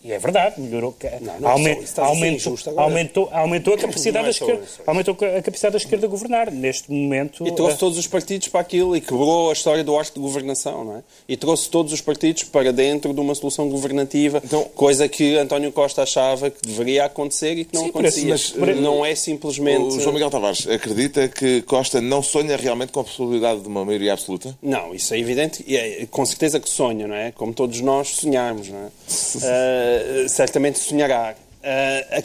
Speaker 3: E é verdade, melhorou.
Speaker 2: Não, não é
Speaker 3: aument,
Speaker 2: só isso, estás a ser
Speaker 3: aumentou,
Speaker 2: injusto agora.
Speaker 3: aumentou, aumentou a capacidade da
Speaker 2: é
Speaker 3: esquerda,
Speaker 2: isso.
Speaker 3: aumentou a capacidade da esquerda a governar. Neste momento.
Speaker 2: E trouxe
Speaker 3: eh,
Speaker 2: todos os partidos para aquilo e quebrou a história do arte de governação, não é? E trouxe todos os partidos para dentro de uma solução governativa,
Speaker 1: Então-
Speaker 2: coisa que António Costa achava que deveria acontecer e que não
Speaker 3: Sim,
Speaker 2: acontecia.
Speaker 1: mas, eh,
Speaker 2: não é simplesmente...
Speaker 1: O João Miguel Tavares acredita que Costa não sonha realmente com a possibilidade de uma maioria absoluta?
Speaker 2: Não, isso é evidente. E é, com certeza que sonha, não é? Como todos nós sonharmos, não é? Ah, certamente sonhará.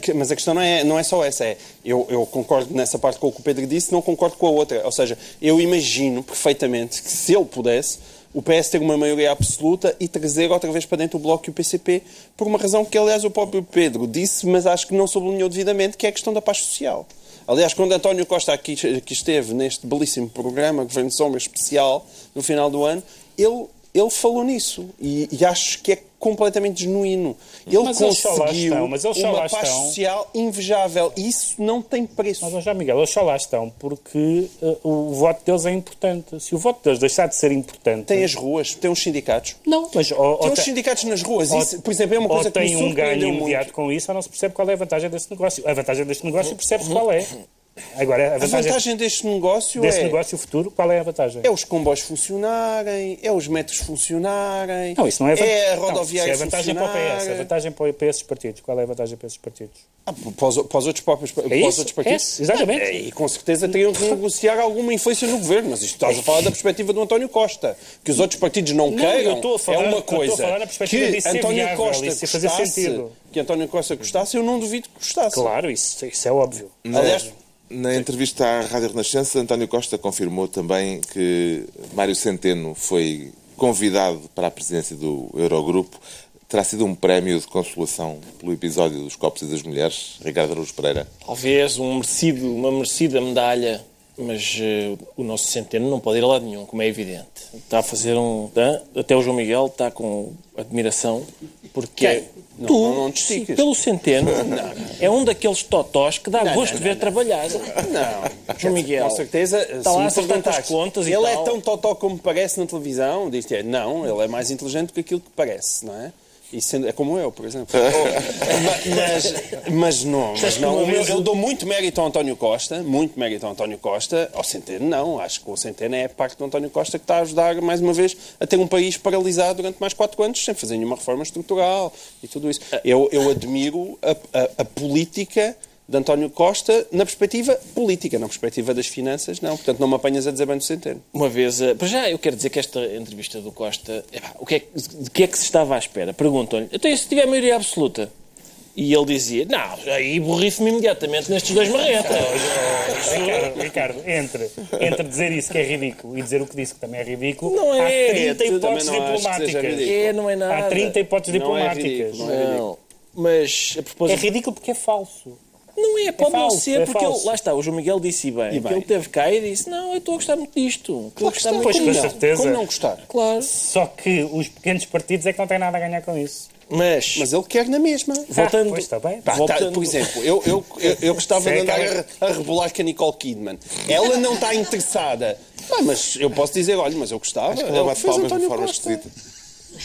Speaker 2: Que- mas a questão não é, não é só essa. É, eu, eu concordo nessa parte com o que o Pedro disse, não concordo com a outra. Ou seja, eu imagino perfeitamente que se ele pudesse, o PS ter uma maioria absoluta e trazer outra vez para dentro o Bloco e o PCP, por uma razão que, aliás, o próprio Pedro disse, mas acho que não sublinhou devidamente, que é a questão da paz social. Aliás, quando António Costa aqui, aqui esteve neste belíssimo programa, Governo de Sombra Especial, no final do ano, ele, ele falou nisso. E, e acho que é completamente genuíno. Ele
Speaker 3: Mas
Speaker 2: conseguiu
Speaker 3: estão, mas
Speaker 2: uma paz
Speaker 3: estão.
Speaker 2: social invejável. Isso não tem preço.
Speaker 3: Mas, já, Miguel, eles só lá estão porque eh, o voto deles é importante. Se o voto deles deixar de ser importante.
Speaker 2: Tem as ruas, tem os sindicatos.
Speaker 3: Não, mas. Ou,
Speaker 2: Tem
Speaker 3: ou
Speaker 2: os sindicatos nas ruas.
Speaker 3: ou-
Speaker 2: Isso, por exemplo, é uma coisa
Speaker 3: ou
Speaker 2: que me
Speaker 3: tem um ganho imediato
Speaker 2: muito.
Speaker 3: com isso, ou não se percebe qual é a vantagem desse negócio. A vantagem deste negócio percebe-se qual é. Agora, a
Speaker 2: A
Speaker 3: vantagem,
Speaker 2: vantagem deste negócio
Speaker 3: desse
Speaker 2: é,
Speaker 3: negócio futuro, qual é a vantagem?
Speaker 2: é os comboios funcionarem, é os metros funcionarem,
Speaker 3: Não, isso não é, van-
Speaker 2: é a
Speaker 3: Não,
Speaker 2: rodoviária
Speaker 3: se é vantagem para o PS,
Speaker 2: funcionar.
Speaker 3: a vantagem para, para esses partidos. Qual é a vantagem para esses partidos?
Speaker 2: Ah, para, os, para os outros próprios para os
Speaker 3: isso,
Speaker 2: outros partidos?
Speaker 3: é exatamente.
Speaker 2: Ah, E com certeza teriam que negociar alguma influência no governo, mas isto estás a falar da perspectiva do António Costa. Que os outros partidos não,
Speaker 3: Não,
Speaker 2: queiram
Speaker 3: a falar-
Speaker 2: é uma
Speaker 3: estou a
Speaker 2: coisa.
Speaker 3: falar na perspectiva
Speaker 2: que António
Speaker 3: viável,
Speaker 2: Costa
Speaker 3: isso fazer
Speaker 2: gostasse,
Speaker 3: sentido.
Speaker 2: que António Costa gostasse, eu não duvido que gostasse.
Speaker 3: Claro, isso, isso é óbvio.
Speaker 2: Aliás,
Speaker 1: Na entrevista à Rádio Renascença, António Costa confirmou também que Mário Centeno foi convidado para a presidência do Eurogrupo. Terá sido um prémio de consolação pelo episódio dos copos e das mulheres, Ricardo Araújo Pereira.
Speaker 5: Talvez um merecido, uma merecida medalha, mas eh, o nosso Centeno não pode ir a lado nenhum, como é evidente. Está a fazer um... tá? Até o João Miguel está com admiração, porque...
Speaker 2: Não,
Speaker 5: tu,
Speaker 2: não, não
Speaker 5: sim, pelo Centeno, é um daqueles totós que dá gosto de ver trabalhar.
Speaker 2: Não,
Speaker 5: João Miguel,
Speaker 2: com certeza.
Speaker 5: está
Speaker 2: se
Speaker 5: lá a acertar com as contas
Speaker 2: Ele é tão totó como parece na televisão, diz-te, é, não, ele é mais inteligente do que aquilo que parece, não é? E sendo- é como eu, por exemplo. Ma- mas, mas não, mas não. O meu- eu dou muito mérito ao António Costa, muito mérito ao António Costa. Ao Centeno, não. Acho que o Centeno é parte do António Costa que está a ajudar, mais uma vez, a ter um país paralisado durante mais quatro anos, sem fazer nenhuma reforma estrutural e tudo isso. Eu, eu admiro a, a- a política de António Costa na perspectiva política, na perspectiva das finanças, não. Portanto, não me apanhas a dizer bem do Centeno.
Speaker 5: Uma vez, eh, para já, eu quero dizer que esta entrevista do Costa, epá, o que é, que- de que é que se estava à espera? Perguntam-lhe, então e se tiver maioria absoluta? E ele dizia, não, aí borrife-me imediatamente nestes dois marretas.
Speaker 3: Ricardo, Ricardo, entre, entre dizer isso que é ridículo e dizer o que disse que também é ridículo,
Speaker 5: Não é,
Speaker 3: há 30
Speaker 2: tu
Speaker 3: hipóteses diplomáticas.
Speaker 5: É, não é nada.
Speaker 3: Há 30 hipóteses
Speaker 2: Não é
Speaker 3: diplomáticas.
Speaker 2: ridículo, não é
Speaker 5: Não, mas a
Speaker 3: É
Speaker 5: propósito...
Speaker 3: ridículo porque é falso.
Speaker 5: Não é, pode não
Speaker 3: falso,
Speaker 5: ser,
Speaker 3: é
Speaker 5: porque ele, lá está, o João Miguel disse bem,
Speaker 2: E
Speaker 5: que
Speaker 2: bem.
Speaker 5: ele teve cá e disse: Não, eu estou a gostar muito disto. Estou a gostar muito
Speaker 3: Pois, com
Speaker 5: disto."
Speaker 3: certeza.
Speaker 2: Como não gostar?
Speaker 5: Claro.
Speaker 3: Só que os pequenos partidos é que não têm nada a ganhar com isso.
Speaker 5: Mas,
Speaker 2: Mas ele quer na mesma.
Speaker 5: voltando.
Speaker 3: Ah, pois, está bem.
Speaker 2: Pá, tá,
Speaker 5: voltando-
Speaker 2: por exemplo, eu, eu, eu, eu gostava
Speaker 3: é
Speaker 2: de andar a, a rebolar com a Nicole Kidman. Ela não está interessada. Ah, mas eu posso dizer, olha, mas eu gostava.
Speaker 1: Que
Speaker 2: É
Speaker 1: ela bate
Speaker 2: fez
Speaker 1: palmas de
Speaker 2: António
Speaker 1: forma
Speaker 2: Costa.
Speaker 1: esquisita.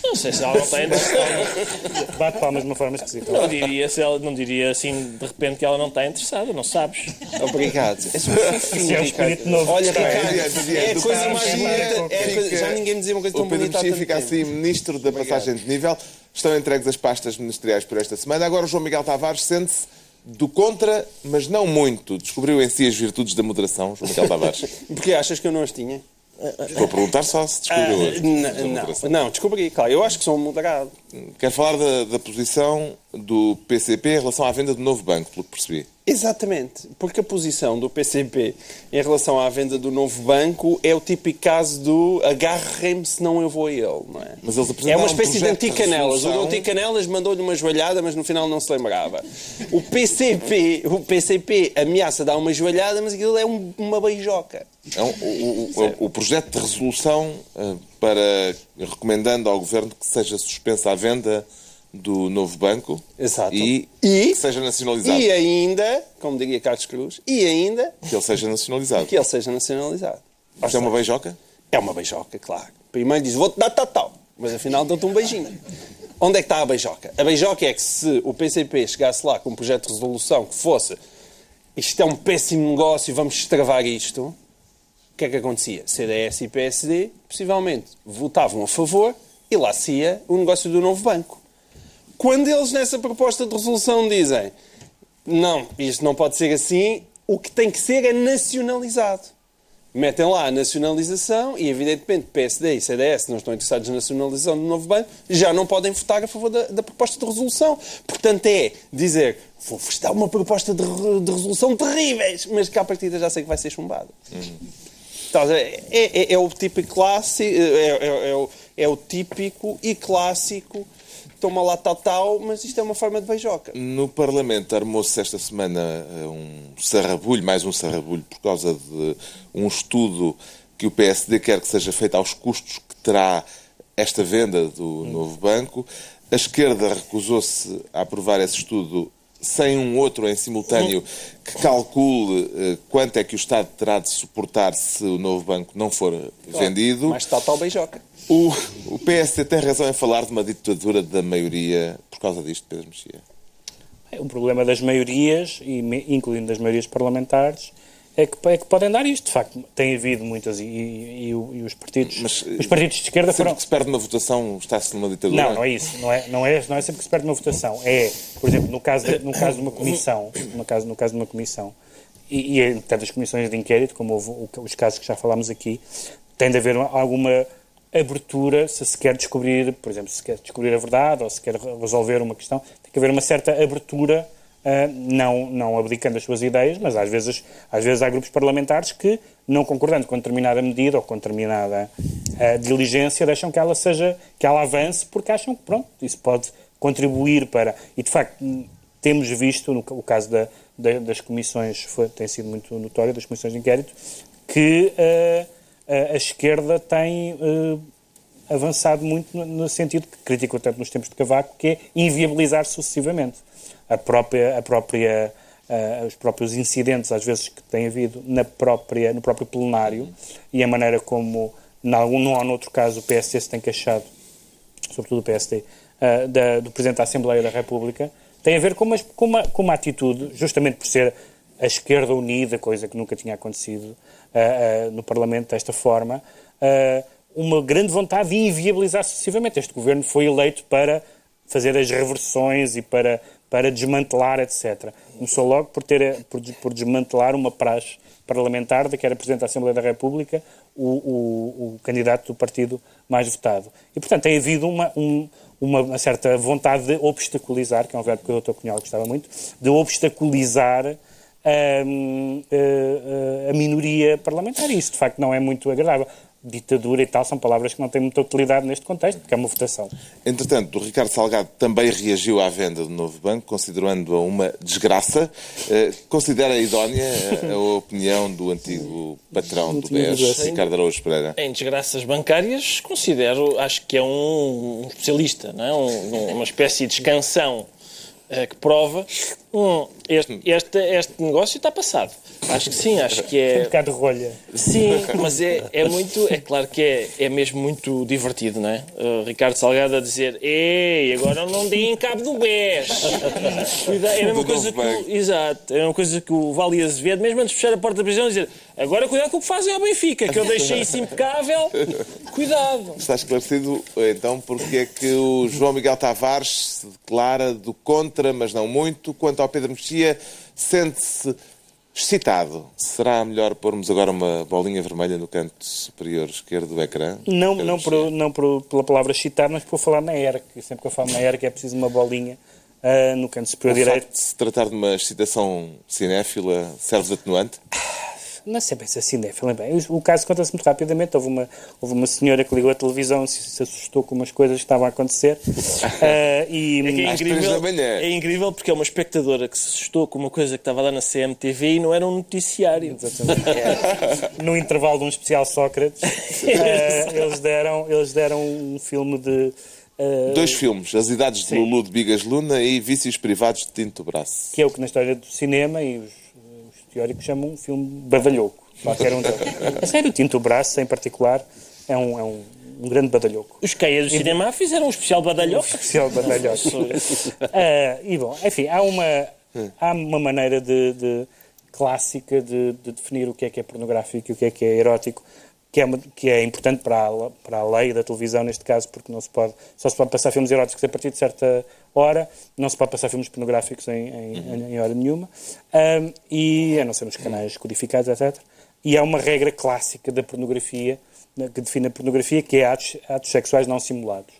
Speaker 5: Não sei se ela não está interessada.
Speaker 3: Bate palmas de uma forma esquisita.
Speaker 5: Não diria, se ela, não diria assim de repente que ela não está interessada, não sabes.
Speaker 2: Obrigado. És um fofinho,
Speaker 3: Isso é um espírito novo.
Speaker 2: Olha, Ricardo, é a coisa mais
Speaker 1: Pedro
Speaker 2: bonita. É coisa- Já ninguém me dizia uma coisa tão
Speaker 1: O Pedro
Speaker 2: bonita
Speaker 1: Mexia
Speaker 2: tanto
Speaker 1: fica assim ministro da passagem de nível. Estão entregues as pastas ministeriais por esta semana. Agora o João Miguel Tavares sente-se do contra, mas não muito. Descobriu em si as virtudes da moderação, João Miguel Tavares.
Speaker 2: Porque achas que eu não as tinha?
Speaker 1: Estou a perguntar só se descobriu hoje.
Speaker 2: não, não, descobri, claro. Eu acho que sou um moderado.
Speaker 1: Quero falar da, da posição do PCP em relação à venda do novo banco, pelo que percebi.
Speaker 2: Exatamente, porque a posição do PCP em relação à venda do novo banco é o típico caso do agarrem-me senão eu vou a ele, não é?
Speaker 1: Mas eles
Speaker 2: é uma
Speaker 1: um
Speaker 2: espécie de
Speaker 1: projeto de
Speaker 2: anticanelas. O anticanelas mandou-lhe uma joelhada, mas no final não se lembrava. O PCP, o PCP ameaça dar uma joelhada, mas aquilo é um- uma beijoca.
Speaker 1: É um- o, o- o- o projeto de resolução eh, para recomendando ao Governo que seja suspensa a venda do novo banco
Speaker 2: Exato.
Speaker 1: e,
Speaker 2: E-
Speaker 1: que seja nacionalizado.
Speaker 2: E ainda, como diria Carlos Cruz, e ainda
Speaker 1: Que ele seja nacionalizado.
Speaker 2: que ele seja nacionalizado.
Speaker 1: Isto é uma beijoca?
Speaker 2: É uma beijoca, claro. Primeiro diz, vou-te dar tal, mas afinal dão-te um beijinho. Onde é que está a beijoca? A beijoca é que se o PCP chegasse lá com um projeto de resolução que fosse isto é um péssimo negócio, vamos destravar isto, o que é que acontecia? CDS e PSD, possivelmente, votavam a favor e lá se ia o negócio do novo banco. Quando eles nessa proposta de resolução dizem não, isto não pode ser assim, o que tem que ser é nacionalizado. Metem lá a nacionalização e, evidentemente, PSD e CDS não estão interessados na nacionalização do novo banco, já não podem votar a favor da, da proposta de resolução. Portanto, é dizer, vou-vos dar uma proposta de, de resolução terríveis, mas que à partida já sei que vai ser chumbada. Então, é, é- é o típico clássico, é, é- é o, é o típico e clássico, toma lá tal tal, mas isto é uma forma de beijoca.
Speaker 1: No Parlamento armou-se esta semana eh, um sarrabulho, mais um sarrabulho, por causa de um estudo que o PSD quer que seja feito aos custos que terá esta venda do novo banco. A esquerda recusou-se a aprovar esse estudo sem um outro em simultâneo que calcule eh, quanto é que o Estado terá de suportar se o novo banco não for vendido.
Speaker 2: Mais tal tal beijoca.
Speaker 1: O, o PSD tem razão em falar de uma ditadura da maioria por causa disto, Pedro Mexia.
Speaker 3: O problema das maiorias, e incluindo das maiorias parlamentares, é que, é que podem dar isto. De facto, tem havido muitas, e, e- e os, partidos,
Speaker 1: Mas,
Speaker 3: os partidos de esquerda
Speaker 1: Sempre
Speaker 3: foram...
Speaker 1: que se perde uma votação, está-se numa ditadura.
Speaker 3: Não, não é isso. Não é, não, é, não é sempre que se perde uma votação. É, por exemplo, no caso de, no caso de uma comissão, no caso, no caso de uma comissão, e, e tantas comissões de inquérito, como houve os casos que já falámos aqui, tem de haver uma- alguma abertura se se quer descobrir, por exemplo, se quer descobrir a verdade ou se quer re- resolver uma questão, tem que haver uma certa abertura, ah, não, não abdicando as suas ideias, mas às vezes, às vezes há grupos parlamentares que, não concordando com determinada medida ou com determinada ah, diligência, deixam que ela seja, que ela avance, porque acham que, pronto, isso pode contribuir para... E, de facto, temos visto, no o caso da- da- das comissões, foi, tem sido muito notório, das comissões de inquérito, que ah, a, a esquerda tem ah, avançado muito no, no sentido que criticou tanto nos tempos de Cavaco, que é inviabilizar sucessivamente. A própria, a própria, ah, os próprios incidentes, às vezes, que tem havido na própria, no próprio plenário e a maneira como, num ou noutro caso, o PSD se tem queixado sobretudo o PSD, ah, da- do Presidente da Assembleia da República, tem a ver com uma, com, uma, com uma atitude, justamente por ser a esquerda unida, coisa que nunca tinha acontecido ah, no Parlamento desta forma, ah, uma grande vontade de inviabilizar sucessivamente. Este governo foi eleito para fazer as reversões e para, para desmantelar, etc. Começou logo por, ter, por, por desmantelar uma praxe parlamentar de que era Presidente da Assembleia da República o, o, o candidato do partido mais votado. E, portanto, tem havido uma, um- uma certa vontade de obstaculizar, que é um verbo que o Dr. Cunhal gostava muito, de obstaculizar hum, eh, eh, a minoria parlamentar. E isso, de facto, não é muito agradável. ditadura e tal, são palavras que não têm muita utilidade neste contexto, porque é uma votação.
Speaker 1: Entretanto, o Ricardo Salgado também reagiu à venda do novo banco, considerando-a uma desgraça. Eh, considera idónea a, a opinião do antigo patrão do BES, Ricardo Araújo Pereira?
Speaker 5: Em desgraças bancárias, considero, acho que é um, um especialista, não é? Um- uma espécie de escansão eh, que prova hum, este, este, este negócio está passado. Acho que sim, acho que
Speaker 3: Um
Speaker 5: é.
Speaker 3: bocado de rolha.
Speaker 5: Sim, mas é, é muito. É claro que é, é mesmo muito divertido, não é? Uh, Ricardo Salgado a dizer: Ei, agora não deem cabo do BES. Era uma coisa que. Exato, era uma coisa que o Vale Azevedo, mesmo antes de fechar a porta da prisão, dizer: Agora cuidado com o que fazem ao Benfica, que eu deixei isso impecável. Cuidado.
Speaker 1: Está esclarecido, então, porque é que o João Miguel Tavares se declara do contra, mas não muito. Quanto ao Pedro Mexia, sente-se excitado. Será melhor pormos agora uma bolinha vermelha no canto superior esquerdo do ecrã?
Speaker 3: Não,
Speaker 1: Pedro
Speaker 3: não,
Speaker 1: Mexia?
Speaker 3: por, não por- pela palavra citar, mas por falar na ERC. Sempre que eu falo na ERC é preciso uma bolinha ah, no canto
Speaker 1: O
Speaker 3: superior
Speaker 1: facto
Speaker 3: direito.
Speaker 1: de se tratar de uma excitação cinéfila serve de atenuante?
Speaker 3: Não sei bem se assim é, falem bem. O caso conta-se muito rapidamente. Houve uma, houve uma senhora que ligou a televisão e se, se assustou com umas coisas que estavam a acontecer. Ah, e,
Speaker 5: É é incrível, é incrível porque é uma espectadora que se assustou com uma coisa que estava lá na CMTV e não era um noticiário.
Speaker 3: Exatamente. no intervalo de um especial Sócrates, ah, eles, deram, eles deram um filme de. ah,
Speaker 1: Dois filmes, As Idades de Lulu de Bigas Luna e Vícios Privados de Tinto Braço.
Speaker 3: que é o que na história do cinema e os teóricos chamam um filme badalhoco. Qualquer um deles. A sério, o Tinto Braço, em particular, é um, é um, um grande badalhoco.
Speaker 5: Os Caia do Cinema fizeram um especial badalhoco.
Speaker 3: Especial badalhoco. Ah, e bom, enfim, há uma, há uma maneira de, de- clássica de, de definir o que é que é pornográfico e o que é que é erótico, que é, uma- que é importante para a, para a lei da televisão, neste caso, porque não se pode, só se pode passar filmes eróticos a partir de certa hora, não se pode passar filmes pornográficos em, em- em hora nenhuma, Ah, e a não ser nos canais codificados, etc. E há uma regra clássica da pornografia, que define a pornografia, que é atos, atos sexuais não simulados.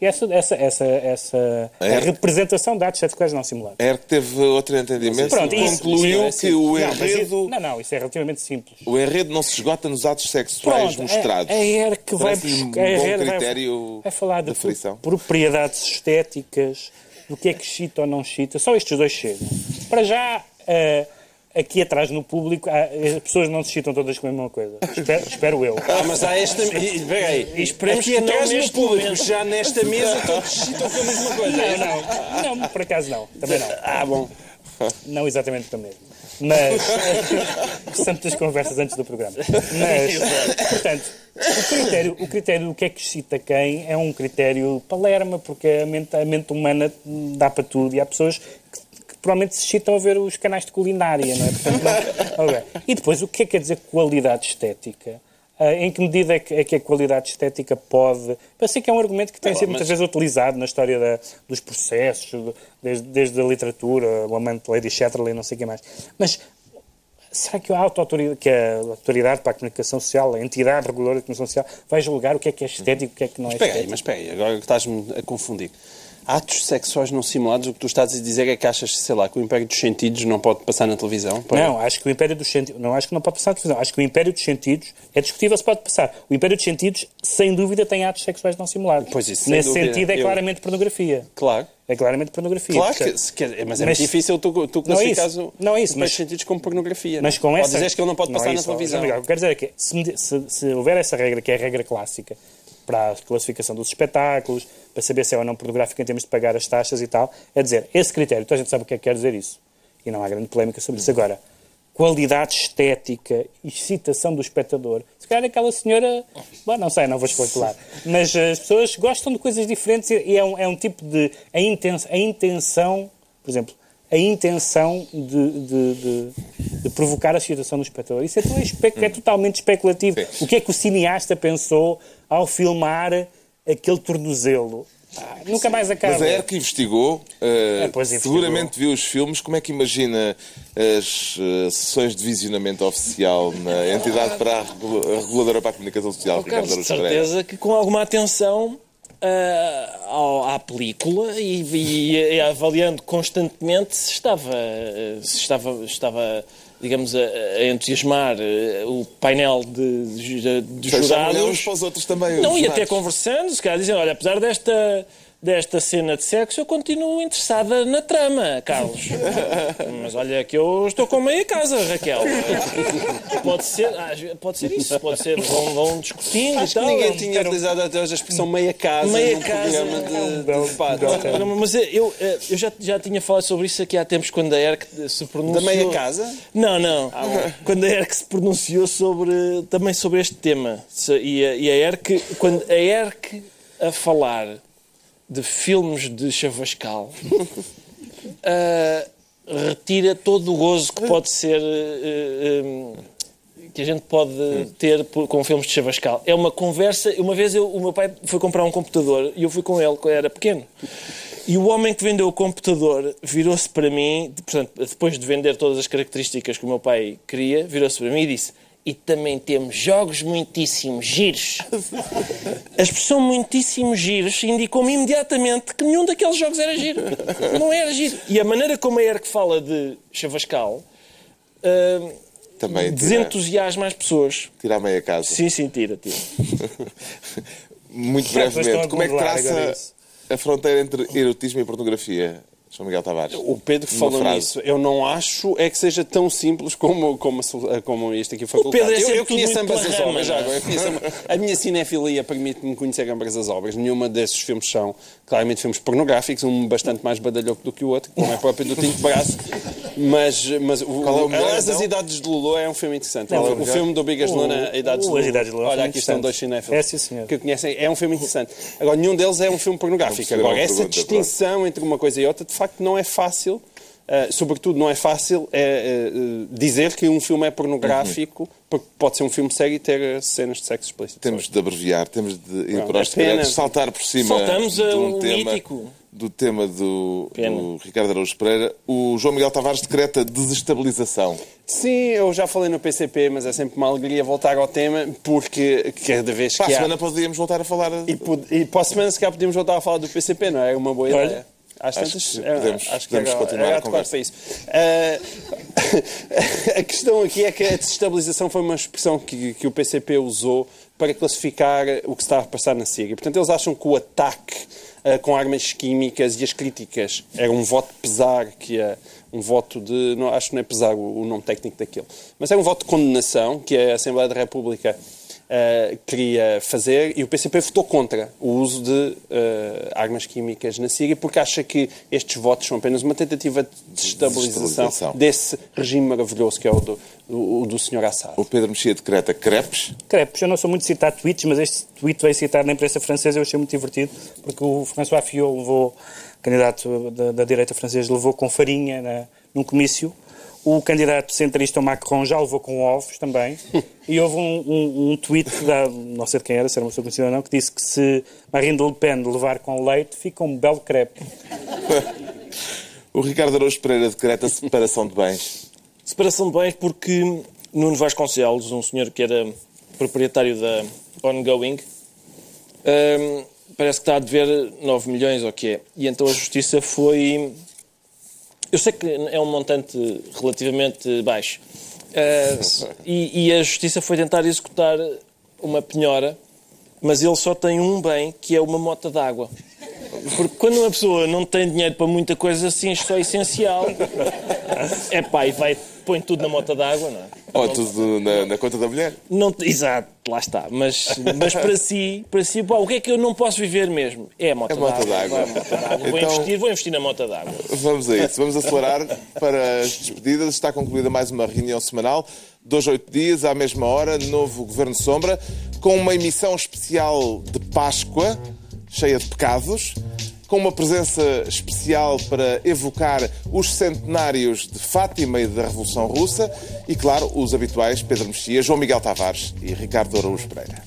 Speaker 3: E essa, essa, essa, essa
Speaker 1: É.
Speaker 3: a representação de atos sexuais não simulados.
Speaker 1: A ERC teve outro entendimento
Speaker 3: Pronto,
Speaker 1: e
Speaker 3: isso-
Speaker 1: concluiu
Speaker 3: isso é
Speaker 1: que o enredo,
Speaker 3: não, não, isso é relativamente simples.
Speaker 1: o enredo não se esgota nos atos sexuais
Speaker 3: Pronto,
Speaker 1: mostrados.
Speaker 3: É, é a ERC que vai
Speaker 1: um
Speaker 3: buscar. a
Speaker 1: bom
Speaker 3: ERC vai-
Speaker 1: critério
Speaker 3: vai, falar de
Speaker 1: frição.
Speaker 3: propriedades estéticas, do que é que chita ou não chita. Só estes dois chegam. Para já, eh, aqui atrás no público, há- as pessoas não se chitam todas com a mesma coisa. Espero, espero eu.
Speaker 2: Ah, mas há esta. Espera aí.
Speaker 5: Esperemos
Speaker 2: Aqui
Speaker 5: que
Speaker 2: atrás no público,
Speaker 5: momento.
Speaker 2: já nesta mesa todos citam com a mesma coisa.
Speaker 3: Não, não, não, por acaso não. Também não.
Speaker 2: Ah, bom.
Speaker 3: Não exatamente o mesmo. Mas muitas conversas antes do programa. Mas, portanto, o critério, o critério do que é que excita quem é um critério palerma, porque a mente, a mente humana dá para tudo e há pessoas que, provavelmente se excitam a ver os canais de culinária, não é? Portanto, não- Ok. E depois, o que é que quer dizer qualidade estética? Ah, em que medida é que, é que a qualidade estética pode. Eu sei que é um argumento que tem sido muitas vezes utilizado na história da- dos processos, desde, desde a literatura, o amante de Lady Chatterley, não sei o que mais. Mas será que a autoridade, que a autoridade para a comunicação social, a entidade reguladora da comunicação social, vai julgar o que é que é estético e o que é que não é
Speaker 2: aí,
Speaker 3: estético?
Speaker 2: mas espera aí, agora que estás-me a confundir. Atos sexuais não simulados, o que tu estás a dizer é que achas, sei lá, que o Império dos Sentidos não pode passar na televisão? Para-
Speaker 3: Não, acho que o Império dos Sentidos. Não acho que não pode passar na televisão. Acho que o Império dos Sentidos é discutível se pode passar. O Império dos Sentidos, sem dúvida, tem atos sexuais não simulados.
Speaker 2: Pois isso, sem
Speaker 3: Nesse
Speaker 2: dúvida.
Speaker 3: sentido, é
Speaker 2: Eu-
Speaker 3: claramente pornografia.
Speaker 2: Claro.
Speaker 3: É claramente pornografia.
Speaker 2: Claro que,
Speaker 3: Portanto,
Speaker 2: se quer- mas é
Speaker 3: Mas-
Speaker 2: difícil tu, tu
Speaker 3: Não é
Speaker 2: classificares
Speaker 3: isso.
Speaker 2: o
Speaker 3: Não é isso, mas-
Speaker 2: dos Sentidos como pornografia.
Speaker 3: Mas com
Speaker 2: Ou
Speaker 3: essa...
Speaker 2: dizes que ele não pode passar
Speaker 3: é
Speaker 2: na
Speaker 3: isso, ó,
Speaker 2: televisão.
Speaker 3: Miguel, o que quero dizer é que se, se- se houver essa regra, que é a regra clássica, para a classificação dos espetáculos, para saber se é ou não pornográfico em termos de pagar as taxas e tal, é dizer, esse critério, toda a gente sabe o que é que quer dizer isso. E não há grande polémica sobre isso. Agora, qualidade estética, excitação do espectador. Se calhar aquela senhora, bom, não sei, não vou especular, mas as pessoas gostam de coisas diferentes e e é um, é um tipo de. A intenção, a intenção, por exemplo, a intenção de, de- de- de provocar a excitação do espectador. Isso é, tão é totalmente especulativo. O que é que o cineasta pensou ao filmar aquele tornozelo? Ah, nunca mais acaba.
Speaker 1: Mas a ERC investigou,
Speaker 3: investigou.
Speaker 1: seguramente viu os filmes. Como é que imagina as eh, sessões de visionamento oficial na entidade para a a reguladora para a comunicação social, Pereira?
Speaker 5: certeza que com alguma atenção ao- à película e, e- e avaliando constantemente se estava, se estava, estava digamos, a, a entusiasmar eh, o painel de, de, de jurados.
Speaker 1: para os outros também.
Speaker 5: Não, e até conversando, se calhar dizendo, olha, apesar desta, desta cena de sexo, eu continuo interessada na trama, Carlos. Mas olha que eu estou com meia casa, Raquel. Pode ser, ah, pode ser isso, pode ser, vão, vão discutindo
Speaker 2: Acho
Speaker 5: e tal.
Speaker 2: ninguém tinha utilizado até hoje a expressão meia casa
Speaker 5: Meia
Speaker 2: num
Speaker 5: casa.
Speaker 2: programa de, de debate.
Speaker 3: belo-
Speaker 5: Não, Mas eu, eu já, já tinha falado sobre isso aqui há tempos, quando a ERC se pronunciou...
Speaker 2: Da meia casa?
Speaker 5: Não, não. quando a ERC se pronunciou sobre, também sobre este tema. E a, e a ERC, quando a ERC a falar de filmes de Chavascal, ah, retira todo o gozo que pode ser... eh, eh, que a gente pode ter com filmes de Chavascal. É uma conversa. Uma vez eu, o meu pai foi comprar um computador e eu fui com ele quando era pequeno. E o homem que vendeu o computador virou-se para mim, portanto, depois de vender todas as características que o meu pai queria, virou-se para mim e disse: E também temos jogos muitíssimo giros. A expressão muitíssimo giros indicou-me imediatamente que nenhum daqueles jogos era giro. Não era giro. E a maneira como a ERC fala de Chavascal. ah,
Speaker 1: Também tira,
Speaker 5: desentusiasma as pessoas.
Speaker 1: tira a meia casa.
Speaker 5: Sim, sim, tira, tira.
Speaker 1: Muito brevemente, como é que traça a fronteira entre erotismo e pornografia, João Miguel Tavares?
Speaker 2: O Pedro falou
Speaker 1: frase.
Speaker 2: nisso. Eu não acho é que seja tão simples como, como, como isto aqui foi
Speaker 5: O Pedro
Speaker 2: colocado.
Speaker 5: é
Speaker 2: eu, eu conheço
Speaker 5: tudo muito
Speaker 2: ambas as
Speaker 5: rama,
Speaker 2: obras. Já,
Speaker 5: não é?
Speaker 2: agora, conheço a minha cinefilia permite-me conhecer ambas as obras. Nenhuma desses filmes são claramente filmes pornográficos, um bastante mais badalhoco do que o outro, como é próprio do Tinto Braço. Mas, mas o,
Speaker 1: Qual é o melhor,
Speaker 2: As
Speaker 1: então?
Speaker 2: Idades de Lulu é um filme interessante.
Speaker 3: Não,
Speaker 2: o,
Speaker 3: é o
Speaker 2: o filme do Bigas Luna, A Idades de Lulu.
Speaker 3: Idades de Lulu é um
Speaker 2: Olha, aqui estão dois cinéfilos
Speaker 3: É, sim,
Speaker 2: que conhecem. É um filme interessante. Agora, nenhum deles é um filme pornográfico. Agora, essa distinção entre uma coisa e outra, de facto, não é fácil. Uh, sobretudo, não é fácil é, uh, dizer que um filme é pornográfico, porque pode ser um filme sério e ter cenas de sexo explícito.
Speaker 1: Temos de abreviar, temos de ir
Speaker 2: Não,
Speaker 1: para os
Speaker 2: é
Speaker 1: saltar por cima
Speaker 5: Saltamos
Speaker 1: de
Speaker 5: a
Speaker 1: um tema,
Speaker 5: mítico.
Speaker 1: do tema do, do Ricardo Araújo Pereira. O João Miguel Tavares decreta desestabilização.
Speaker 2: Sim, eu já falei no PCP, mas é sempre uma alegria voltar ao tema, porque cada vez
Speaker 1: Para a
Speaker 2: que há...
Speaker 1: semana podíamos voltar a falar.
Speaker 2: E, pod- e para a semana, se calhar, podíamos voltar a falar do PCP, não é? É uma boa
Speaker 3: Olha,
Speaker 2: ideia. Às
Speaker 1: acho
Speaker 2: tantas,
Speaker 1: que
Speaker 2: é,
Speaker 1: podemos-
Speaker 2: acho que
Speaker 1: podemos continuar
Speaker 2: era
Speaker 1: a conversa.
Speaker 2: isso. Ah, a questão aqui é que a desestabilização foi uma expressão que, que o PCP usou para classificar o que estava a passar na Síria. Portanto, eles acham que o ataque ah, com armas químicas e as críticas era um voto pesar, que é um voto de. Não, acho que não é pesar o, o nome técnico daquilo. Mas é um voto de condenação que a Assembleia da República Uh, queria fazer e o PCP votou contra o uso de uh, armas químicas na Síria porque acha que estes votos são apenas uma tentativa de desestabilização
Speaker 1: Desestabilização.
Speaker 2: desse regime maravilhoso que é o do, o, o do Sr. Assad.
Speaker 1: O Pedro Mexia decreta crepes.
Speaker 3: Crepes, eu não sou muito de citar tweets, mas este tweet veio citar na imprensa francesa, eu achei muito divertido, porque o François Fillon levou, candidato da, da direita francesa, levou com farinha na, num comício. O candidato centrista o Macron já levou com ovos também. E houve um, um, um tweet, da, não sei de quem era, se era uma pessoa conhecida ou não, que disse que se Marine Le Pen levar com leite, fica um belo crepe.
Speaker 1: O Ricardo Araújo Pereira decreta separação de bens.
Speaker 5: Separação de bens porque Nuno Vasconcelos, um senhor que era proprietário da Ongoing, hum, parece que está a dever 9 milhões ou o que é. E então a justiça foi. Eu sei que é um montante relativamente baixo. Uh, e, e a justiça foi tentar executar uma penhora, mas ele só tem um bem, que é uma mota d'água. Porque quando uma pessoa não tem dinheiro para muita coisa assim, isto é essencial. É pá, e vai, põe tudo na mota d'água, não é?
Speaker 1: Ou tudo na, na conta da mulher.
Speaker 5: Não, exato, lá está. Mas, mas para si, para si pá, o que é que eu não posso viver mesmo? É a mota
Speaker 1: É
Speaker 5: d'água. É. Vou
Speaker 1: Então-
Speaker 5: investir, vou investir na mota d'água.
Speaker 1: Vamos a isso. Vamos acelerar para as despedidas. Está concluída mais uma reunião semanal. Dois, oito dias, à mesma hora, novo Governo Sombra, com uma emissão especial de Páscoa, cheia de pecados, com uma presença especial para evocar os centenários de Fátima e da Revolução Russa e, claro, os habituais Pedro Mexia, João Miguel Tavares e Ricardo Araújo Pereira.